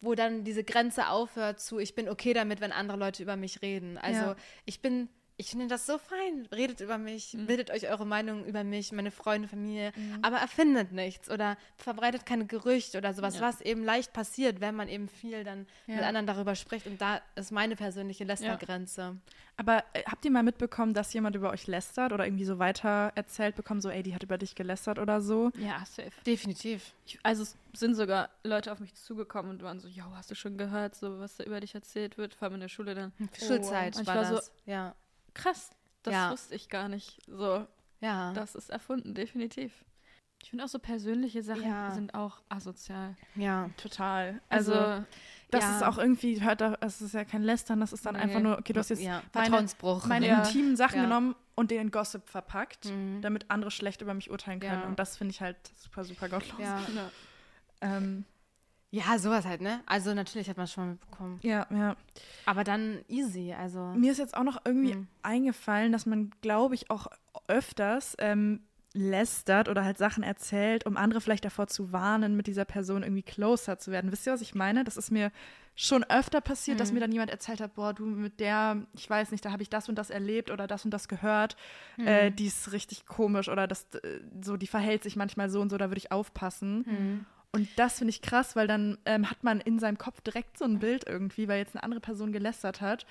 wo dann diese Grenze aufhört zu, ich bin okay damit, wenn andere Leute über mich reden. Also Ja. ich bin, ich finde das so fein. Redet über mich, Mhm. bildet euch eure Meinung über mich, meine Freunde, Familie, aber erfindet nichts oder verbreitet keine Gerüchte oder sowas, Ja. was eben leicht passiert, wenn man eben viel dann mit Ja. anderen darüber spricht. Und da ist meine persönliche Lästergrenze. Aber äh, habt ihr mal mitbekommen, dass jemand über euch lästert oder irgendwie so weiter erzählt bekommen, so, ey, die hat über dich gelästert oder so? Ja, safe. Definitiv. Ich, also es sind sogar Leute auf mich zugekommen und waren so, yo, hast du schon gehört, so was da über dich erzählt wird, vor allem in der Schule dann. Schulzeit Und ich war, war so- das. ja. Krass, das Ja. wusste ich gar nicht. So, Ja. das ist erfunden, definitiv. Ich finde auch so persönliche Sachen Ja. sind auch asozial. ja. Total. Also, Also, das ja. ist auch irgendwie, hört da, es ist ja kein Lästern, das ist dann Nee. einfach nur, okay, du hast jetzt ja. meine- Vertrauensbruch. meine Ja. intimen Sachen Ja. genommen und den in Gossip verpackt, Mhm. damit andere schlecht über mich urteilen können. Ja. Und das finde ich halt super, super gottlos. Ja. ja. Ähm, ja, sowas halt, ne? Also natürlich hat man schon mal mitbekommen. ja, ja. Aber dann easy, also. Mir ist jetzt auch noch irgendwie Mhm. eingefallen, dass man, glaube ich, auch öfters ähm, lästert oder halt Sachen erzählt, um andere vielleicht davor zu warnen, mit dieser Person irgendwie closer zu werden. Wisst ihr, was ich meine? Das ist mir schon öfter passiert, dass Mhm. mir dann jemand erzählt hat, boah, du mit der, ich weiß nicht, da habe ich das und das erlebt oder das und das gehört, äh, Mhm. die ist richtig komisch oder das äh, so, die verhält sich manchmal so und so, da würde ich aufpassen. Mhm. Und das finde ich krass, weil dann ähm, hat man in seinem Kopf direkt so ein Bild irgendwie, weil jetzt eine andere Person gelästert hat.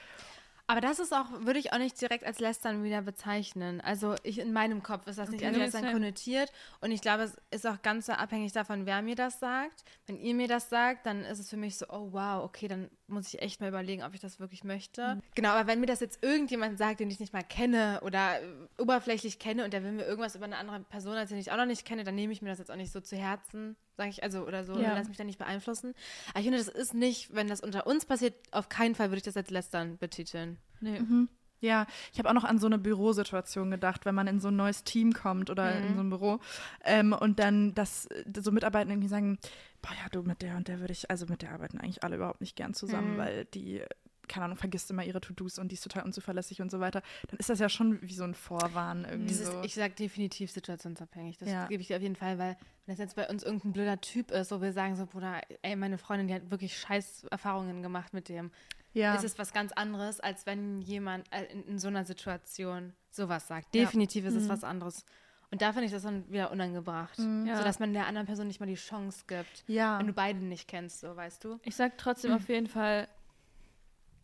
Aber das ist auch, würde ich auch nicht direkt als Lästern wieder bezeichnen. Also ich in meinem Kopf ist das nicht Okay. als Nee, Lästern konnotiert. Und ich glaube, es ist auch ganz so abhängig davon, wer mir das sagt. Wenn ihr mir das sagt, dann ist es für mich so, oh wow, okay, dann muss ich echt mal überlegen, ob ich das wirklich möchte. Genau, aber wenn mir das jetzt irgendjemand sagt, den ich nicht mal kenne oder äh, oberflächlich kenne und der will mir irgendwas über eine andere Person erzählen, die ich auch noch nicht kenne, dann nehme ich mir das jetzt auch nicht so zu Herzen, sage ich, also oder so, Ja. lass mich da nicht beeinflussen. Aber ich finde, das ist nicht, wenn das unter uns passiert, auf keinen Fall würde ich das als Lästern betiteln. Nee. Mhm. Ja, ich habe auch noch an so eine Bürosituation gedacht, wenn man in so ein neues Team kommt oder Mhm. in so ein Büro ähm, und dann das äh, so Mitarbeiter irgendwie sagen, boah ja, du mit der und der würde ich, also mit der arbeiten eigentlich alle überhaupt nicht gern zusammen, Mhm. weil die, keine Ahnung, vergisst immer ihre To-Dos und die ist total unzuverlässig und so weiter. Dann ist das ja schon wie so ein Vorwarn irgendwie Dieses, so. Ich sage definitiv situationsabhängig. Das Ja. gebe ich dir auf jeden Fall, weil wenn das jetzt bei uns irgendein blöder Typ ist, wo wir sagen so, Bruder, ey, meine Freundin, die hat wirklich scheiß Erfahrungen gemacht mit dem. ja. Es ist was ganz anderes, als wenn jemand äh, in, in so einer Situation sowas sagt. Ja. Definitiv ist es Mhm. was anderes. Und da finde ich das dann wieder unangebracht. Mhm. Ja. Sodass man der anderen Person nicht mal die Chance gibt. ja. Wenn du beide nicht kennst, so weißt du. Ich sag trotzdem auf jeden Fall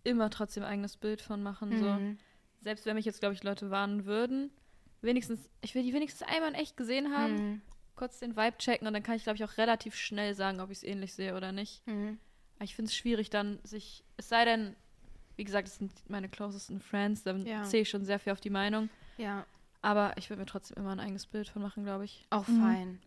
immer trotzdem eigenes Bild von machen. So. Mhm. Selbst wenn mich jetzt, glaube ich, Leute warnen würden, wenigstens, ich will die wenigstens einmal in echt gesehen haben, Mhm. kurz den Vibe checken und dann kann ich, glaube ich, auch relativ schnell sagen, ob ich es ähnlich sehe oder nicht. Mhm. Aber ich finde es schwierig dann, sich, es sei denn, wie gesagt, es sind meine closesten Friends, dann Ja. zähle ich schon sehr viel auf die Meinung. Ja. Aber ich würde mir trotzdem immer ein eigenes Bild von machen, glaube ich. Auch Mhm. fein.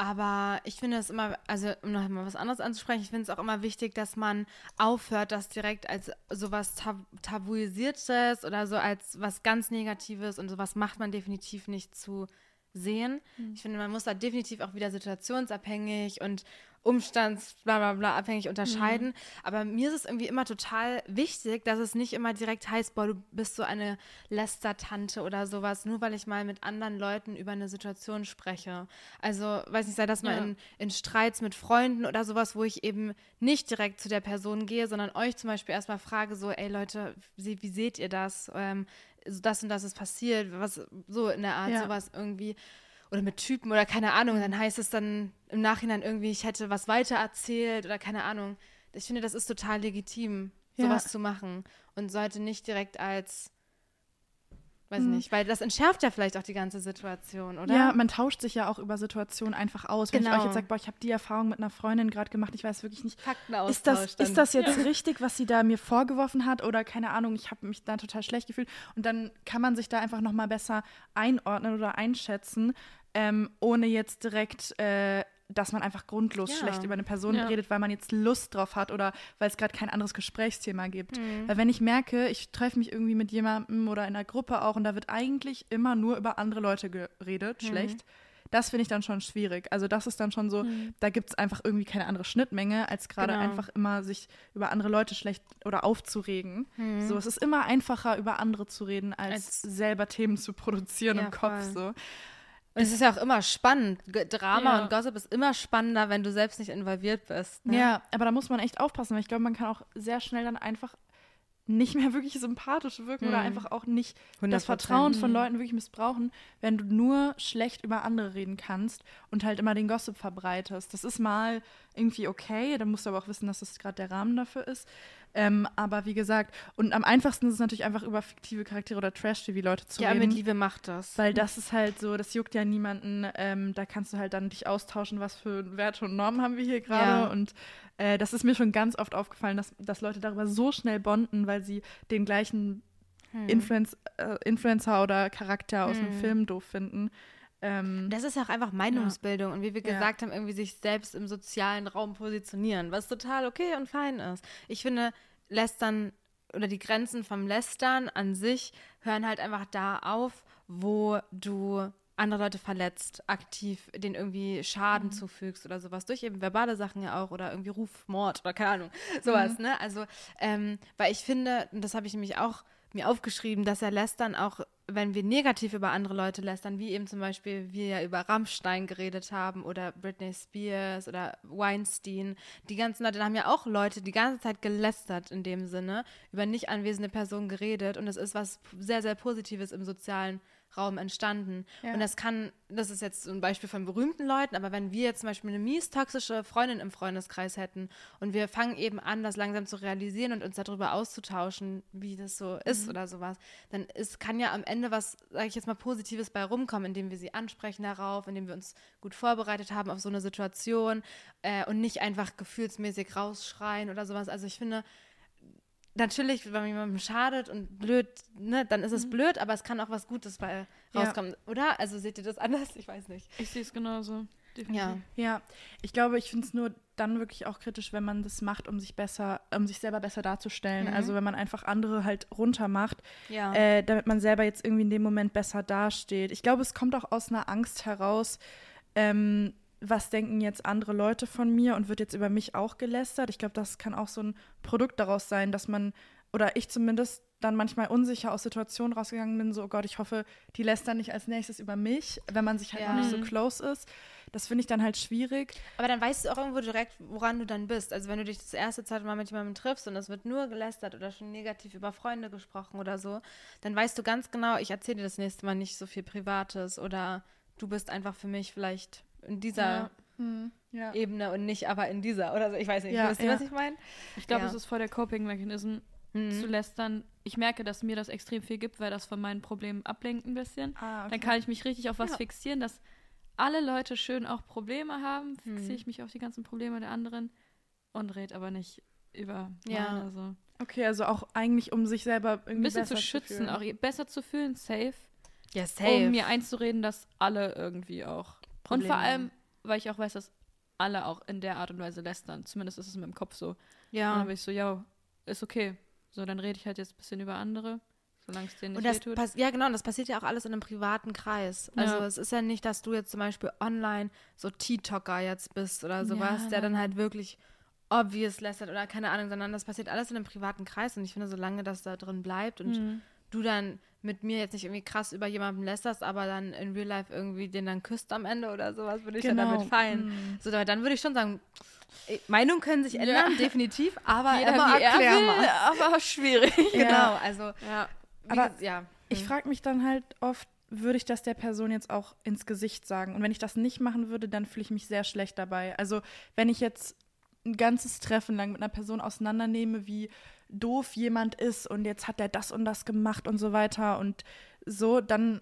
Aber ich finde es immer, also um noch mal was anderes anzusprechen, ich finde es auch immer wichtig, dass man aufhört, das direkt als sowas tab tabuisiertes oder so als was ganz Negatives und sowas macht man definitiv nicht zu sehen. Mhm. Ich finde, man muss da definitiv auch wieder situationsabhängig und umstands bla bla bla abhängig unterscheiden. Aber mir ist es irgendwie immer total wichtig, dass es nicht immer direkt heißt, boah, du bist so eine Lästertante oder sowas, nur weil ich mal mit anderen Leuten über eine Situation spreche. Also, weiß nicht, sei das mal Ja. in, in Streits mit Freunden oder sowas, wo ich eben nicht direkt zu der Person gehe, sondern euch zum Beispiel erstmal frage, so, ey Leute, wie, wie seht ihr das? Ähm, das und das ist passiert, was so in der Art, Ja. sowas irgendwie oder mit Typen oder keine Ahnung, dann heißt es dann im Nachhinein irgendwie, ich hätte was weiter erzählt oder keine Ahnung. ich finde, das ist total legitim, Ja. sowas zu machen und sollte nicht direkt als, weiß Hm. nicht, weil das entschärft ja vielleicht auch die ganze Situation, oder? Ja, man tauscht sich ja auch über Situationen einfach aus. Wenn ich Genau. euch jetzt sage, boah, ich habe die Erfahrung mit einer Freundin gerade gemacht, ich weiß wirklich nicht, ist das, dann. ist das jetzt richtig, was sie da mir vorgeworfen hat oder keine Ahnung, ich habe mich da total schlecht gefühlt und dann kann man sich da einfach nochmal besser einordnen oder einschätzen, ähm, ohne jetzt direkt, äh, dass man einfach grundlos Ja. schlecht über eine Person Ja. redet, weil man jetzt Lust drauf hat oder weil es gerade kein anderes Gesprächsthema gibt. Mhm. Weil wenn ich merke, ich treffe mich irgendwie mit jemandem oder in einer Gruppe auch und da wird eigentlich immer nur über andere Leute geredet, Mhm. schlecht, das finde ich dann schon schwierig. Also das ist dann schon so, da gibt es einfach irgendwie keine andere Schnittmenge, als gerade Genau. einfach immer sich über andere Leute schlecht oder aufzuregen. Mhm. So, es ist immer einfacher, über andere zu reden, als, Als- selber Themen zu produzieren Ja, im Kopf. voll. So. Und es ist ja auch immer spannend. Drama Ja. und Gossip ist immer spannender, wenn du selbst nicht involviert bist. Ne? Ja, aber da muss man echt aufpassen, weil ich glaube, man kann auch sehr schnell dann einfach nicht mehr wirklich sympathisch wirken oder Mhm. einfach auch nicht 100%. das Vertrauen von Leuten wirklich missbrauchen, wenn du nur schlecht über andere reden kannst und halt immer den Gossip verbreitest. Das ist mal irgendwie okay, dann musst du aber auch wissen, dass das gerade der Rahmen dafür ist. Ähm, aber wie gesagt, und am einfachsten ist es natürlich einfach über fiktive Charaktere oder Trash-TV-Leute zu Ja, reden. mit Liebe macht das. Weil das ist halt so, das juckt ja niemanden. Ähm, da kannst du halt dann dich austauschen, was für Werte und Normen haben wir hier gerade. Ja. Und äh, das ist mir schon ganz oft aufgefallen, dass, dass Leute darüber so schnell bonden, weil sie den gleichen Hm. Influence, äh, Influencer oder Charakter aus einem Hm. Film doof finden. Ähm, Das ist ja auch einfach Meinungsbildung und wie wir Ja. gesagt haben, irgendwie sich selbst im sozialen Raum positionieren, was total okay und fein ist. Ich finde, Lästern oder die Grenzen vom Lästern an sich hören halt einfach da auf, wo du andere Leute verletzt, aktiv denen irgendwie Schaden Mhm. zufügst oder sowas, durch eben verbale Sachen ja auch oder irgendwie Rufmord oder keine Ahnung, sowas, Mhm. ne? Also, ähm, weil ich finde, und das habe ich nämlich auch mir aufgeschrieben, dass er Lästern auch, wenn wir negativ über andere Leute lästern, wie eben zum Beispiel wir ja über Rammstein geredet haben oder Britney Spears oder Weinstein, die ganzen Leute, da haben ja auch Leute die ganze Zeit gelästert in dem Sinne, über nicht anwesende Personen geredet. Und es ist was sehr, sehr Positives im sozialen Raum entstanden. Ja. Und das kann, das ist jetzt so ein Beispiel von berühmten Leuten, aber wenn wir jetzt zum Beispiel eine mies toxische Freundin im Freundeskreis hätten und wir fangen eben an, das langsam zu realisieren und uns darüber auszutauschen, wie das so ist oder sowas, dann ist, kann ja am Ende was, sage ich jetzt mal, Positives bei rumkommen, indem wir sie ansprechen darauf, indem wir uns gut vorbereitet haben auf so eine Situation äh, und nicht einfach gefühlsmäßig rausschreien oder sowas. Also ich finde, natürlich, wenn man jemandem schadet und blöd, ne, dann ist es blöd, aber es kann auch was Gutes bei Ja. rauskommen, oder? Also seht ihr das anders? Ich weiß nicht. Ich sehe es genauso. Definitiv. Ja. Ja, ich glaube, ich finde es nur dann wirklich auch kritisch, wenn man das macht, um sich besser, um sich selber besser darzustellen. Mhm. Also wenn man einfach andere halt runter macht, Ja. äh, damit man selber jetzt irgendwie in dem Moment besser dasteht. Ich glaube, es kommt auch aus einer Angst heraus, ähm, was denken jetzt andere Leute von mir und wird jetzt über mich auch gelästert. Ich glaube, das kann auch so ein Produkt daraus sein, dass man, oder ich zumindest dann manchmal unsicher aus Situationen rausgegangen bin, so, oh Gott, ich hoffe, die lästern nicht als nächstes über mich, wenn man sich halt Ja. noch nicht so close ist. Das finde ich dann halt schwierig. Aber dann weißt du auch irgendwo direkt, woran du dann bist. Also wenn du dich das erste Zeit mal mit jemandem triffst und es wird nur gelästert oder schon negativ über Freunde gesprochen oder so, dann weißt du ganz genau, ich erzähle dir das nächste Mal nicht so viel Privates oder du bist einfach für mich vielleicht in dieser Ja. Ja. Ebene und nicht aber in dieser oder so. Ich weiß nicht, Ja, wisst ihr, ja. was ich meine? Ich glaube, Ja. es ist voll der Coping-Mechanism Mhm. zu lästern. Ich merke, dass mir das extrem viel gibt, weil das von meinen Problemen ablenkt ein bisschen. Ah, okay. Dann kann ich mich richtig auf was Ja. fixieren, dass alle Leute schön auch Probleme haben. Hm. Fixiere ich mich auf die ganzen Probleme der anderen und rede aber nicht über Ja. meine. So. Okay, also auch eigentlich, um sich selber irgendwie Ein bisschen besser zu schützen, fühlen. auch besser zu fühlen, safe, Ja, um mir einzureden, dass alle irgendwie auch. Und Probleme vor allem, weil ich auch weiß, dass alle auch in der Art und Weise lästern. Zumindest ist es in meinem Kopf so. Und ja. dann bin ich so, ja, ist okay. So, dann rede ich halt jetzt ein bisschen über andere, solange es denen Und nicht das pass ja, genau, und das passiert ja auch alles in einem privaten Kreis. Also Ja. es ist ja nicht, dass du jetzt zum Beispiel online so TikToker jetzt bist oder sowas, Ja, der dann halt wirklich obvious lästert oder keine Ahnung, sondern das passiert alles in einem privaten Kreis und ich finde, solange das da drin bleibt und Mhm. du dann mit mir jetzt nicht irgendwie krass über jemanden lästerst, aber dann in Real Life irgendwie den dann küsst am Ende oder sowas, würde ich ja Genau. damit feiern. Mhm. So, dann würde ich schon sagen, eh, Meinungen können sich ändern, definitiv, aber Jeder Emma, wie will, aber schwierig. Genau, also Ja. Aber ja. Ich frage mich dann halt oft, würde ich das der Person jetzt auch ins Gesicht sagen? Und wenn ich das nicht machen würde, dann fühle ich mich sehr schlecht dabei. Also wenn ich jetzt ein ganzes Treffen lang mit einer Person auseinandernehme, wie doof jemand ist und jetzt hat der das und das gemacht und so weiter und so, dann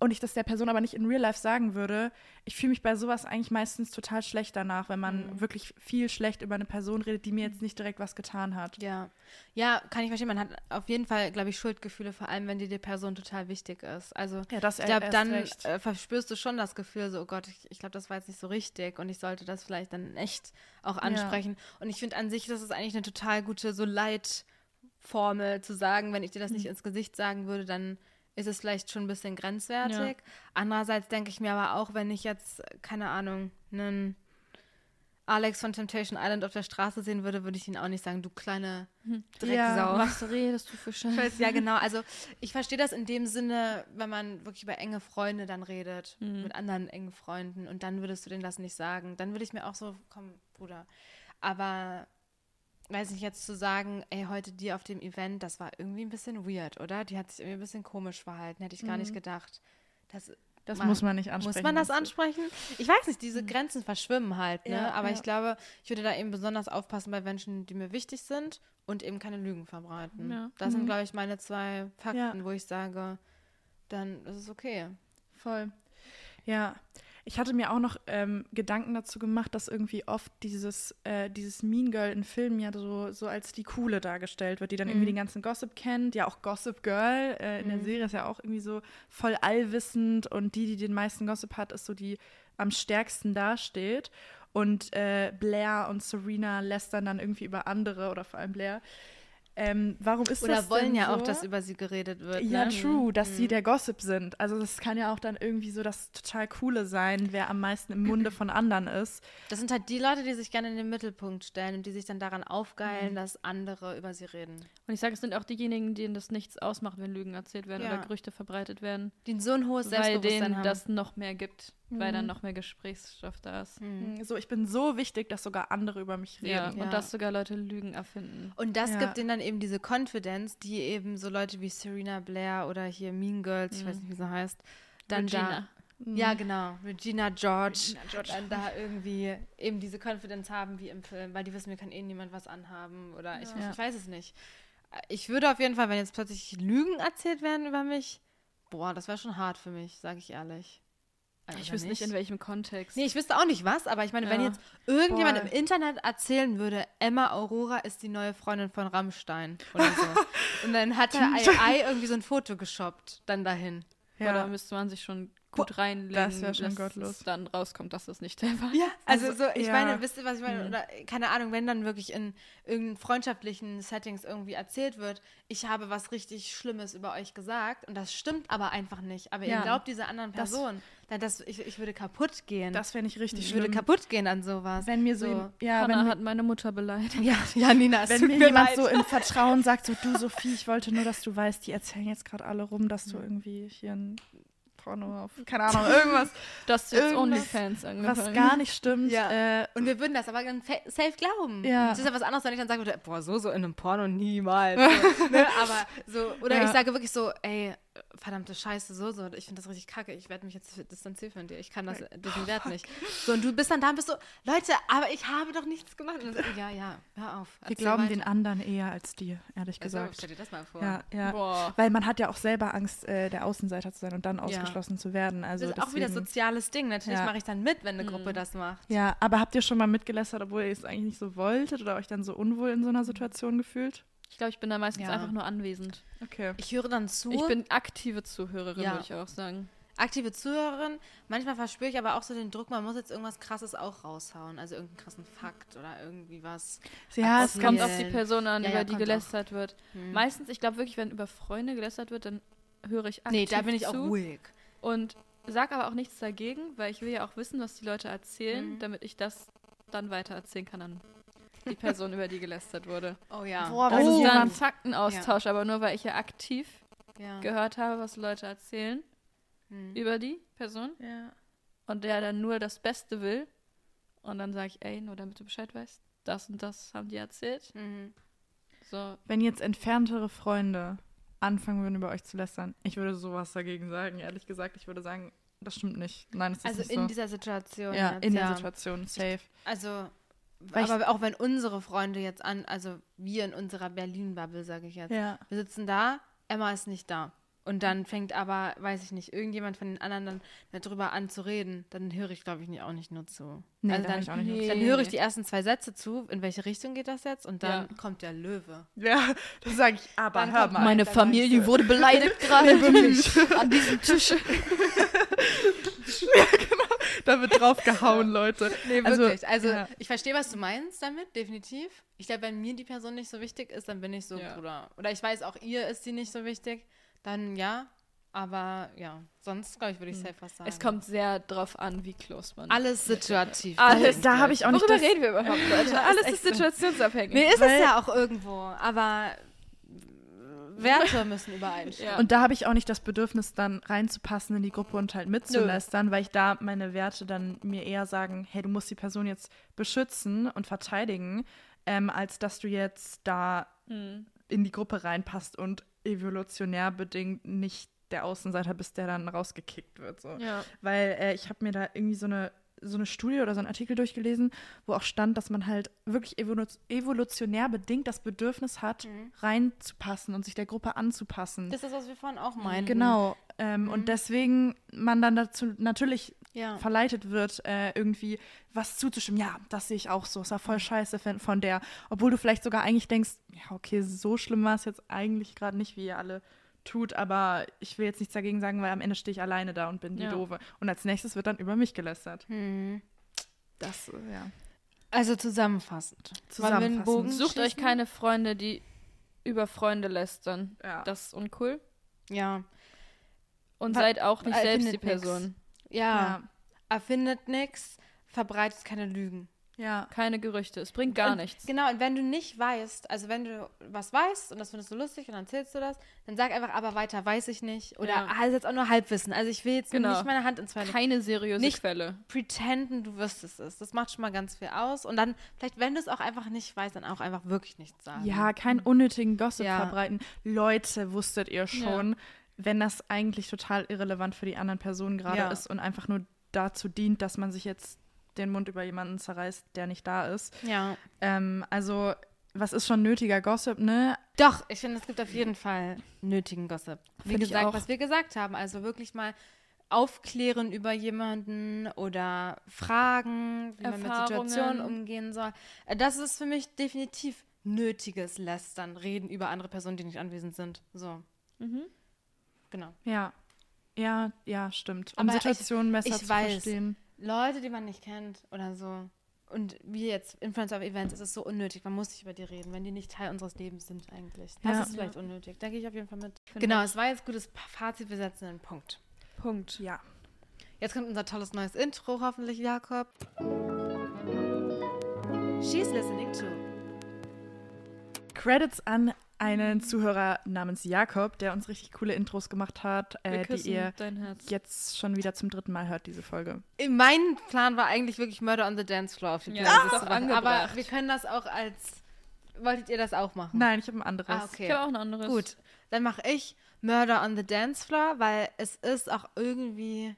und ich das der Person aber nicht in Real Life sagen würde, ich fühle mich bei sowas eigentlich meistens total schlecht danach, wenn man Mhm. wirklich viel schlecht über eine Person redet, die mir jetzt nicht direkt was getan hat. Ja. Ja, kann ich verstehen. Man hat auf jeden Fall, glaube ich, Schuldgefühle, vor allem wenn dir die Person total wichtig ist. Also Ja, das ich glaube, dann äh, verspürst du schon das Gefühl, so, oh Gott, ich, ich glaube, das war jetzt nicht so richtig und ich sollte das vielleicht dann echt auch ansprechen. Und ich finde an sich, das ist eigentlich eine total gute, so Leitformel zu sagen, wenn ich dir das nicht ins Gesicht sagen würde, dann ist es vielleicht schon ein bisschen grenzwertig. Andererseits denke ich mir aber auch, wenn ich jetzt, keine Ahnung, einen Alex von Temptation Island auf der Straße sehen würde, würde ich ihn auch nicht sagen, du kleine Drecksau. Was redest du für Scheiße? Ja, genau. Also ich verstehe das in dem Sinne, wenn man wirklich über enge Freunde dann redet, Mhm. mit anderen engen Freunden und dann würdest du denen das nicht sagen. Dann würde ich mir auch so, komm, Bruder. Aber weiß nicht, jetzt zu sagen, ey, heute die auf dem Event, das war irgendwie ein bisschen weird, oder? Die hat sich irgendwie ein bisschen komisch verhalten, hätte ich gar nicht gedacht. Das, das man- muss man nicht ansprechen. muss man das ansprechen? Ich weiß nicht, diese Grenzen verschwimmen halt, ne? Ja, Aber ja. ich glaube, ich würde da eben besonders aufpassen bei Menschen, die mir wichtig sind und eben keine Lügen verbreiten. Ja. Das sind, Mhm. glaube ich, meine zwei Fakten, wo ich sage, dann ist es okay. Voll. Ja. Ich hatte mir auch noch ähm, Gedanken dazu gemacht, dass irgendwie oft dieses, äh, dieses Mean Girl in Filmen ja so, so als die Coole dargestellt wird, die dann irgendwie Mhm. den ganzen Gossip kennt. Ja, auch Gossip Girl äh, in der Mhm. Serie ist ja auch irgendwie so voll allwissend und die, die den meisten Gossip hat, ist so die am stärksten dasteht. Und äh, Blair und Serena lästern dann irgendwie über andere oder vor allem Blair. Ähm, warum ist Oder das wollen denn ja so? auch, dass über sie geredet wird. Ja, ne? true, dass sie Mhm. der Gossip sind. Also das kann ja auch dann irgendwie so das total Coole sein, wer am meisten im Munde von anderen ist. Das sind halt die Leute, die sich gerne in den Mittelpunkt stellen und die sich dann daran Mhm. aufgeilen, dass andere über sie reden. Und ich sage, es sind auch diejenigen, denen das nichts ausmacht, wenn Lügen erzählt werden Ja. oder Gerüchte verbreitet werden. Die so ein hohes Weil Selbstbewusstsein denen haben. das noch mehr gibt. Weil Mhm. dann noch mehr Gesprächsstoff da ist. Mhm. So, ich bin so wichtig, dass sogar andere über mich Ja, reden. Ja. und dass sogar Leute Lügen erfinden. Und das Ja. gibt denen dann eben diese Confidence, die eben so Leute wie Serena Blair oder hier Mean Girls, ich Mhm. weiß nicht, wie sie heißt, dann Regina. Mhm. da, ja genau, Regina George, Regina George. dann da irgendwie eben diese Confidence haben wie im Film, weil die wissen, mir kann eh niemand was anhaben oder ich, Ja. ich weiß es nicht. Ich würde auf jeden Fall, wenn jetzt plötzlich Lügen erzählt werden über mich, boah, das wäre schon hart für mich, sage ich ehrlich. Also Ich wüsste nicht, in welchem Kontext. Nee, ich wüsste auch nicht was, aber ich meine, wenn Ja. jetzt irgendjemand Boah. im Internet erzählen würde, Emma Aurora ist die neue Freundin von Rammstein oder so. Und dann hat der AI irgendwie so ein Foto geshoppt, dann dahin. Ja. Ja. müsste man sich schon gut reinlegen, das schon dass gottlos. es dann rauskommt, dass das nicht der war. Ja, also, Also, so, ich ja. meine, wisst ihr, was ich meine? Mhm. Oder keine Ahnung, wenn dann wirklich in irgendeinen freundschaftlichen Settings irgendwie erzählt wird, ich habe was richtig Schlimmes über euch gesagt und das stimmt aber einfach nicht. Aber ihr Ja. glaubt dieser anderen Person, das, ich, ich würde kaputt gehen. Das fände ich richtig ich würde schlimm. kaputt gehen an sowas. Wenn mir so, So. ja, Hannah wenn, mir- hat meine Mutter beleidigt. ja, ja, Nina, es wenn tut mir mir jemand leid. so im Vertrauen sagt, so du Sophie, ich wollte nur, dass du weißt, die erzählen jetzt gerade alle rum, dass du irgendwie hier ein Porno auf, keine Ahnung, irgendwas, Das ist jetzt Irgendwas, OnlyFans angefangen. was gar nicht stimmt. Ja. Äh, Und wir würden das aber dann fa- safe glauben. Ja. Es ist ja was anderes, wenn ich dann sagen würde, boah, so, so in einem Porno niemals. So, ne? Aber so, oder Ja. ich sage wirklich so, ey, verdammte Scheiße, so, so, ich finde das richtig kacke, ich werde mich jetzt distanzieren von dir, ich kann das, diesen Wert nicht. So, und du bist dann da und bist so, Leute, aber ich habe doch nichts gemacht. Und so, ja, ja, hör auf. wir glauben weiter. den anderen eher als dir, ehrlich Also, gesagt. stell dir das mal vor. Ja, ja. Boah. Weil man hat ja auch selber Angst, äh, der Außenseiter zu sein und dann ausgeschlossen zu werden. Also das ist auch wieder deswegen- soziales Ding. Natürlich Ja. mache ich dann mit, wenn eine Gruppe das macht. Ja, aber habt ihr schon mal mitgelästert, obwohl ihr es eigentlich nicht so wolltet oder euch dann so unwohl in so einer Situation gefühlt? Ich glaube, ich bin da meistens Ja. einfach nur anwesend. Okay. Ich höre dann zu. Ich bin aktive Zuhörerin, Ja. würde ich auch sagen. aktive Zuhörerin. Manchmal verspüre ich aber auch so den Druck, man muss jetzt irgendwas Krasses auch raushauen. Also irgendeinen krassen Fakt oder irgendwie was. Ja, Es kommt auf die Person an, Ja, über ja, die gelästert wird. Hm. Meistens, ich glaube wirklich, wenn über Freunde gelästert wird, dann höre ich aktiv Nee, da bin ich auch zu ruhig. und sag aber auch nichts dagegen, weil ich will ja auch wissen, was die Leute erzählen, Mhm. damit ich das dann weiter erzählen kann an die Person, über die gelästert wurde. Oh ja. Boah, Das ist dann Faktenaustausch, aber nur weil ich ja aktiv ja. gehört habe, was Leute erzählen Hm. über die Person Ja. und der dann nur das Beste will und dann sage ich, ey, nur damit du Bescheid weißt, das und das haben die erzählt. Mhm. So, Wenn jetzt entferntere Freunde anfangen würden, über euch zu lästern, ich würde sowas dagegen sagen, ehrlich gesagt. Ich würde sagen, das stimmt nicht. Nein, das ist Also nicht in so. dieser Situation. ja, jetzt, in ja. der Situation, safe. Also Weil aber auch wenn unsere Freunde jetzt an, also wir in unserer Berlin-Bubble, sage ich jetzt, Ja. wir sitzen da, Emma ist nicht da. Und dann fängt aber, weiß ich nicht, irgendjemand von den anderen dann darüber an zu reden, dann höre ich, glaube ich, nicht, auch nicht nur zu. Nee, also da dann, nur zu. dann höre ich die ersten zwei Sätze zu, in welche Richtung geht das jetzt? Und dann Ja. kommt der Löwe. Ja, das sage ich, aber Dann hör mal. Meine dann Familie wurde beleidigt gerade wirklich an diesem Tisch. da wird drauf gehauen, Leute. Nee, Also, wirklich. Also, ja. ich verstehe, was du meinst damit, definitiv. Ich glaube, wenn mir die Person nicht so wichtig ist, dann bin ich so, Ja. Bruder. Oder ich weiß, auch ihr ist sie nicht so wichtig, dann ja. Aber ja, sonst, glaube ich, würde ich safe was sagen. Es kommt sehr drauf an, wie close man alles situativ. Alles Da habe ich auch nicht Worüber reden wir überhaupt, Leute? Alles ist situationsabhängig. Nee, ist Weil- es ja auch irgendwo. Aber Werte müssen übereinstimmen. Ja. Und da habe ich auch nicht das Bedürfnis, dann reinzupassen in die Gruppe und halt mitzulästern, weil ich da meine Werte dann mir eher sagen, hey, du musst die Person jetzt beschützen und verteidigen, ähm, als dass du jetzt da Hm. in die Gruppe reinpasst und evolutionär bedingt nicht der Außenseiter bist, der dann rausgekickt wird. So. Ja. Weil äh, ich habe mir da irgendwie so eine, so eine Studie oder so einen Artikel durchgelesen, wo auch stand, dass man halt wirklich evolu evolutionär bedingt das Bedürfnis hat, Mhm. reinzupassen und sich der Gruppe anzupassen. Das ist, was wir vorhin auch meinten. Genau. Ähm, Mhm. Und deswegen man dann dazu natürlich Ja. verleitet wird, äh, irgendwie was zuzustimmen. Ja, das sehe ich auch so. Ist ja voll scheiße von, von der. Obwohl du vielleicht sogar eigentlich denkst, ja, okay, so schlimm war es jetzt eigentlich gerade nicht, wie ihr alle tut, aber ich will jetzt nichts dagegen sagen, weil am Ende stehe ich alleine da und bin die Ja. Doofe. Und als nächstes wird dann über mich gelästert. Hm. Das, äh, ja. Also zusammenfassend. Zusammenfassend. Bogen Sucht euch keine Freunde, die über Freunde lästern. Ja. Das ist uncool. Ja. Und Wa- seid auch nicht äh, selbst die findet nix. Person. Ja. ja. Erfindet nichts, verbreitet keine Lügen. Ja. Keine Gerüchte. Es bringt gar und, nichts. Genau, und wenn du nicht weißt, also wenn du was weißt und das findest du lustig und dann erzählst du das, dann sag einfach, aber weiter weiß ich nicht. Oder, Ja. ah, ist jetzt auch nur Halbwissen. Also ich will jetzt Genau. nicht meine Hand ins Feuer. Keine seriöse Nicht- Quelle. pretenden, du wüsstest es. Das macht schon mal ganz viel aus. Und dann, vielleicht, wenn du es auch einfach nicht weißt, dann auch einfach wirklich nichts sagen. Ja, keinen unnötigen Gossip Ja. verbreiten. Leute, wusstet ihr schon, wenn das eigentlich total irrelevant für die anderen Personen gerade Ja. ist und einfach nur dazu dient, dass man sich jetzt den Mund über jemanden zerreißt, der nicht da ist. Ja. Ähm, also, was ist schon nötiger Gossip, ne? Doch, ich finde, es gibt auf jeden Fall nötigen Gossip. Wie Finde ich gesagt, was wir gesagt haben. Also wirklich mal aufklären über jemanden oder fragen, wie man mit. Situationen umgehen soll. Äh, Das ist für mich definitiv nötiges Lästern, reden über andere Personen, die nicht anwesend sind. So, Mhm. genau. Ja. Ja, ja, stimmt. Um Aber ich- Situationen besser ich zu weiß. verstehen. Leute, die man nicht kennt oder so. Und wir jetzt, Influencer auf Events, ist es so unnötig. Man muss nicht über die reden, wenn die nicht Teil unseres Lebens sind eigentlich. Das Ja. ist vielleicht unnötig. Da gehe ich auf jeden Fall mit. Finde Genau, ich. es war jetzt gutes Fazit. Wir setzen einen Punkt. Punkt. Ja. Jetzt kommt unser tolles neues Intro, hoffentlich, Jakob. She's listening to. Credits an einen Zuhörer namens Jakob, der uns richtig coole Intros gemacht hat, äh, die ihr dein Herz. jetzt schon wieder zum dritten Mal hört, diese Folge. Mein Plan war eigentlich wirklich Murder on the Dance Floor auf die Ja, Playlist ist machen. Aber wir können das auch als. Wolltet ihr das auch machen? Nein, ich habe ein anderes. Ah, okay. Ich habe auch ein anderes. Gut, dann mache ich Murder on the Dance Floor, weil es ist auch irgendwie.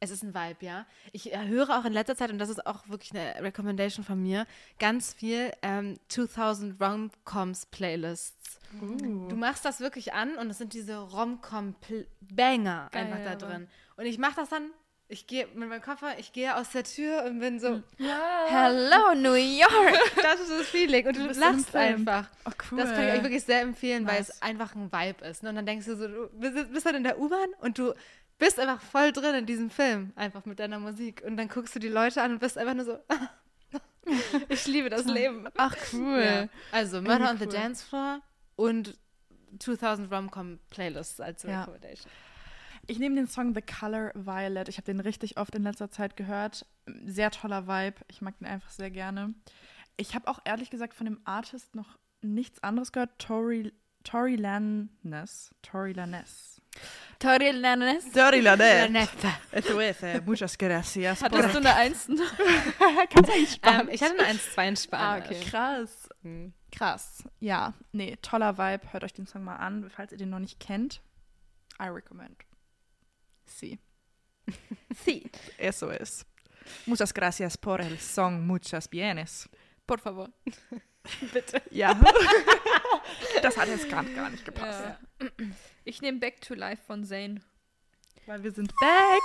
Es ist ein Vibe, ja. Ich äh, höre auch in letzter Zeit, und das ist auch wirklich eine Recommendation von mir, ganz viel ähm, 2000 Rom-Coms Playlists. Uh. Du machst das wirklich an und es sind diese Rom-Com-Banger einfach da drin. Und ich mache das dann, ich gehe mit meinem Koffer, ich gehe aus der Tür und bin so, Ja. Hello New York! Das ist das Feeling. Und du, Du lachst einfach. Oh, cool. Das kann ich euch wirklich sehr empfehlen, weil Nice. es einfach ein Vibe ist. Ne? Und dann denkst du so, du bist, bist dann in der U-Bahn und du bist einfach voll drin in diesem Film, einfach mit deiner Musik. Und dann guckst du die Leute an und bist einfach nur so, ich liebe das Leben. Ach, cool. Ja. Also Murder on the cool. Dance Floor und 2000 Rom-Com Playlists als Ja. Recommendation. Ich nehme den Song The Color Violet. Ich habe den richtig oft in letzter Zeit gehört. Sehr toller Vibe. Ich mag den einfach sehr gerne. Ich habe auch ehrlich gesagt von dem Artist noch nichts anderes gehört. Tori, Tori Lannes. Tori Lannes. Tori Lannes. Tori Neffe. Eso es, eh, muchas gracias. Hattest du eine Eins? Kannst eigentlich Ähm, ich hatte eine 1-2 in Spanisch. Ah, okay. Krass. Hm. Krass. Ja, nee, toller Vibe. Hört euch den Song mal an, falls ihr den noch nicht kennt. I recommend. Sie. Sie. SOS. Muchas gracias por el song Muchas Bienes. Por favor. Bitte. Ja. das hat jetzt gerade gar nicht gepasst. Ja. Ich nehme Back to Life von Zayn. Weil wir sind back.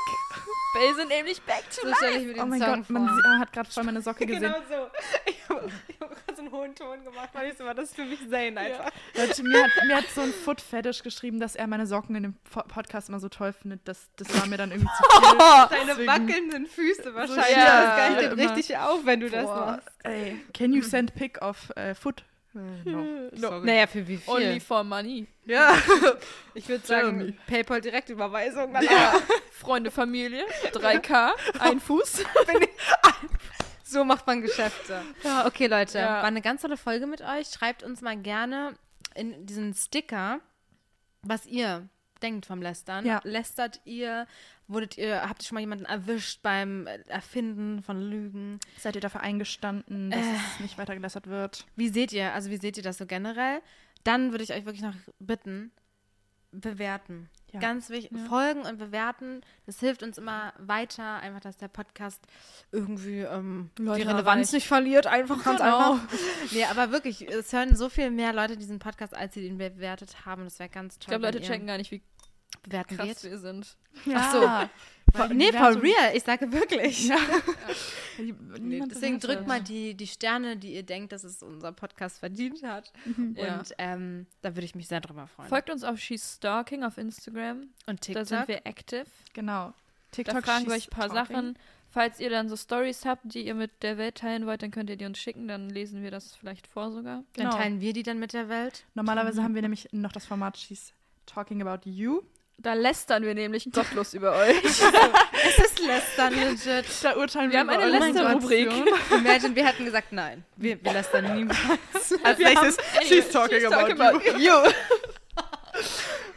Wir sind nämlich Back to So den Oh mein Song Gott, man vor. sie- man hat gerade voll meine Socke gesehen. Genau so. Ich habe hab gerade einen hohen Ton gemacht, weil ich so war, das ist für mich Zane einfach. Leute, mir hat, mir hat so ein Foot Fetish geschrieben, dass er meine Socken in dem Po- Podcast immer so toll findet. Das, das war mir dann irgendwie zu viel. Deine Deswegen- wackelnden Füße wahrscheinlich. ja, das gleicht dir richtig auf, wenn du das Boah, machst. ey, can you send pic of äh, Foot? Äh, no. Sorry. Naja, für wie viel? Only for money. Ja. ich würde sagen. PayPal Direktüberweisung. dann Freunde, Familie, 3K, ein Fuß. So macht man Geschäfte. Ja, okay, Leute. Ja. War eine ganz tolle Folge mit euch. Schreibt uns mal gerne in diesen Sticker, was ihr denkt vom Lästern. Ja. Lästert ihr? Wurdet ihr, habt ihr schon mal jemanden erwischt beim Erfinden von Lügen? Seid ihr dafür eingestanden, dass es nicht weiter gelästert wird? Wie seht ihr, also wie seht ihr das so generell? Dann würde ich euch wirklich noch bitten, bewerten. Ja. Ganz wichtig, Ja. folgen und bewerten. Das hilft uns immer weiter, einfach, dass der Podcast irgendwie ähm, die Leute Relevanz erreicht. nicht verliert. Einfach ganz Genau. einfach. Nee, aber wirklich, es hören so viel mehr Leute diesen Podcast, als sie den bewertet haben. Das wäre ganz toll. Ich glaube, Leute checken gar nicht, wie bewerten krass geht. wir sind. Ach so. For, die nee, for real. Ich sage wirklich. Ja. Nee, Niemand deswegen drückt mal die, die Sterne, die ihr denkt, dass es unser Podcast verdient hat. Ja. Und ähm, da würde ich mich sehr drüber freuen. Folgt uns auf She's Stalking auf Instagram. Und Da TikTok. sind wir active. Genau. Da TikTok fragen wir euch ein paar talking. Sachen. Falls ihr dann so Stories habt, die ihr mit der Welt teilen wollt, dann könnt ihr die uns schicken. Dann lesen wir das vielleicht vor sogar. Dann Genau. teilen wir die dann mit der Welt. Normalerweise haben wir nämlich noch das Format She's Talking About You. Da lästern wir nämlich gottlos über euch. Es ist lästern, legit. Da urteilen Wir haben eine Lästerrubrik. Imagine, wir hätten gesagt, nein, wir, wir lästern niemals. Als nächstes, She's Talking She's About talking You. you.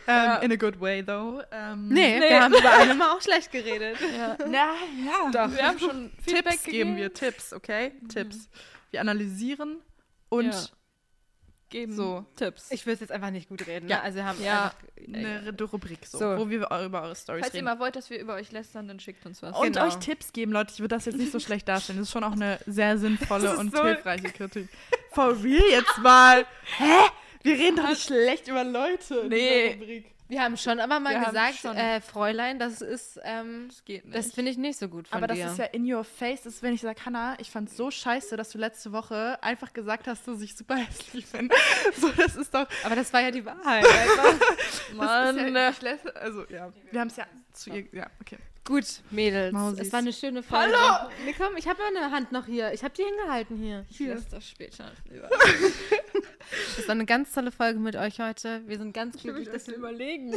Ähm, Ja. In a good way, though. Ähm, Nee, Nee. wir haben über eine Mal auch schlecht geredet. Ja. Na, ja. Doch. Wir haben schon Feedback Tipps geben gegeben. wir, Tipps, okay? Tipps. Wir analysieren und Ja. Geben So. Tipps. Ich will es jetzt einfach nicht gut reden. Ja. Ne? Also wir haben Ja. einfach, eine Rubrik, so, So. wo wir über eure Stories Falls ihr reden. mal wollt, dass wir über euch lästern, dann schickt uns was. Und Genau. euch Tipps geben, Leute. Ich würde das jetzt nicht so schlecht darstellen. Das ist schon auch eine sehr sinnvolle und so- hilfreiche Kritik. For real jetzt mal. Hä? Wir reden doch nicht schlecht über Leute in Nee. Wir haben schon aber mal Wir gesagt, äh, Fräulein, das ist, ähm, Das geht nicht. das finde ich nicht so gut von Aber das dir. ist ja in your face. Das ist, wenn ich sage, Hannah, ich fand's so scheiße, dass du letzte Woche einfach gesagt hast, dass ich super hässlich bin. So, das ist doch. aber das war ja die Wahrheit. Mann. ja, also, ja. Wir haben es ja zu ihr. Ja, okay. Gut, Mädels. Mausis. Es war eine schöne Folge. Hallo! Nee, komm, ich habe meine Hand noch hier. Ich habe die hingehalten hier. ich lasse das später. Das war eine ganz tolle Folge mit euch heute. Wir sind ganz glücklich, dass, wir- überlegen.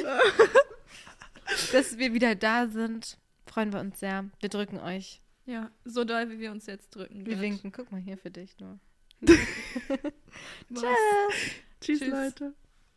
dass wir wieder da sind. Freuen wir uns sehr. Wir drücken euch. Ja, so doll, wie wir uns jetzt drücken. Wir grad. winken. Guck mal hier für dich nur. Tschüss, Tschüss. Leute.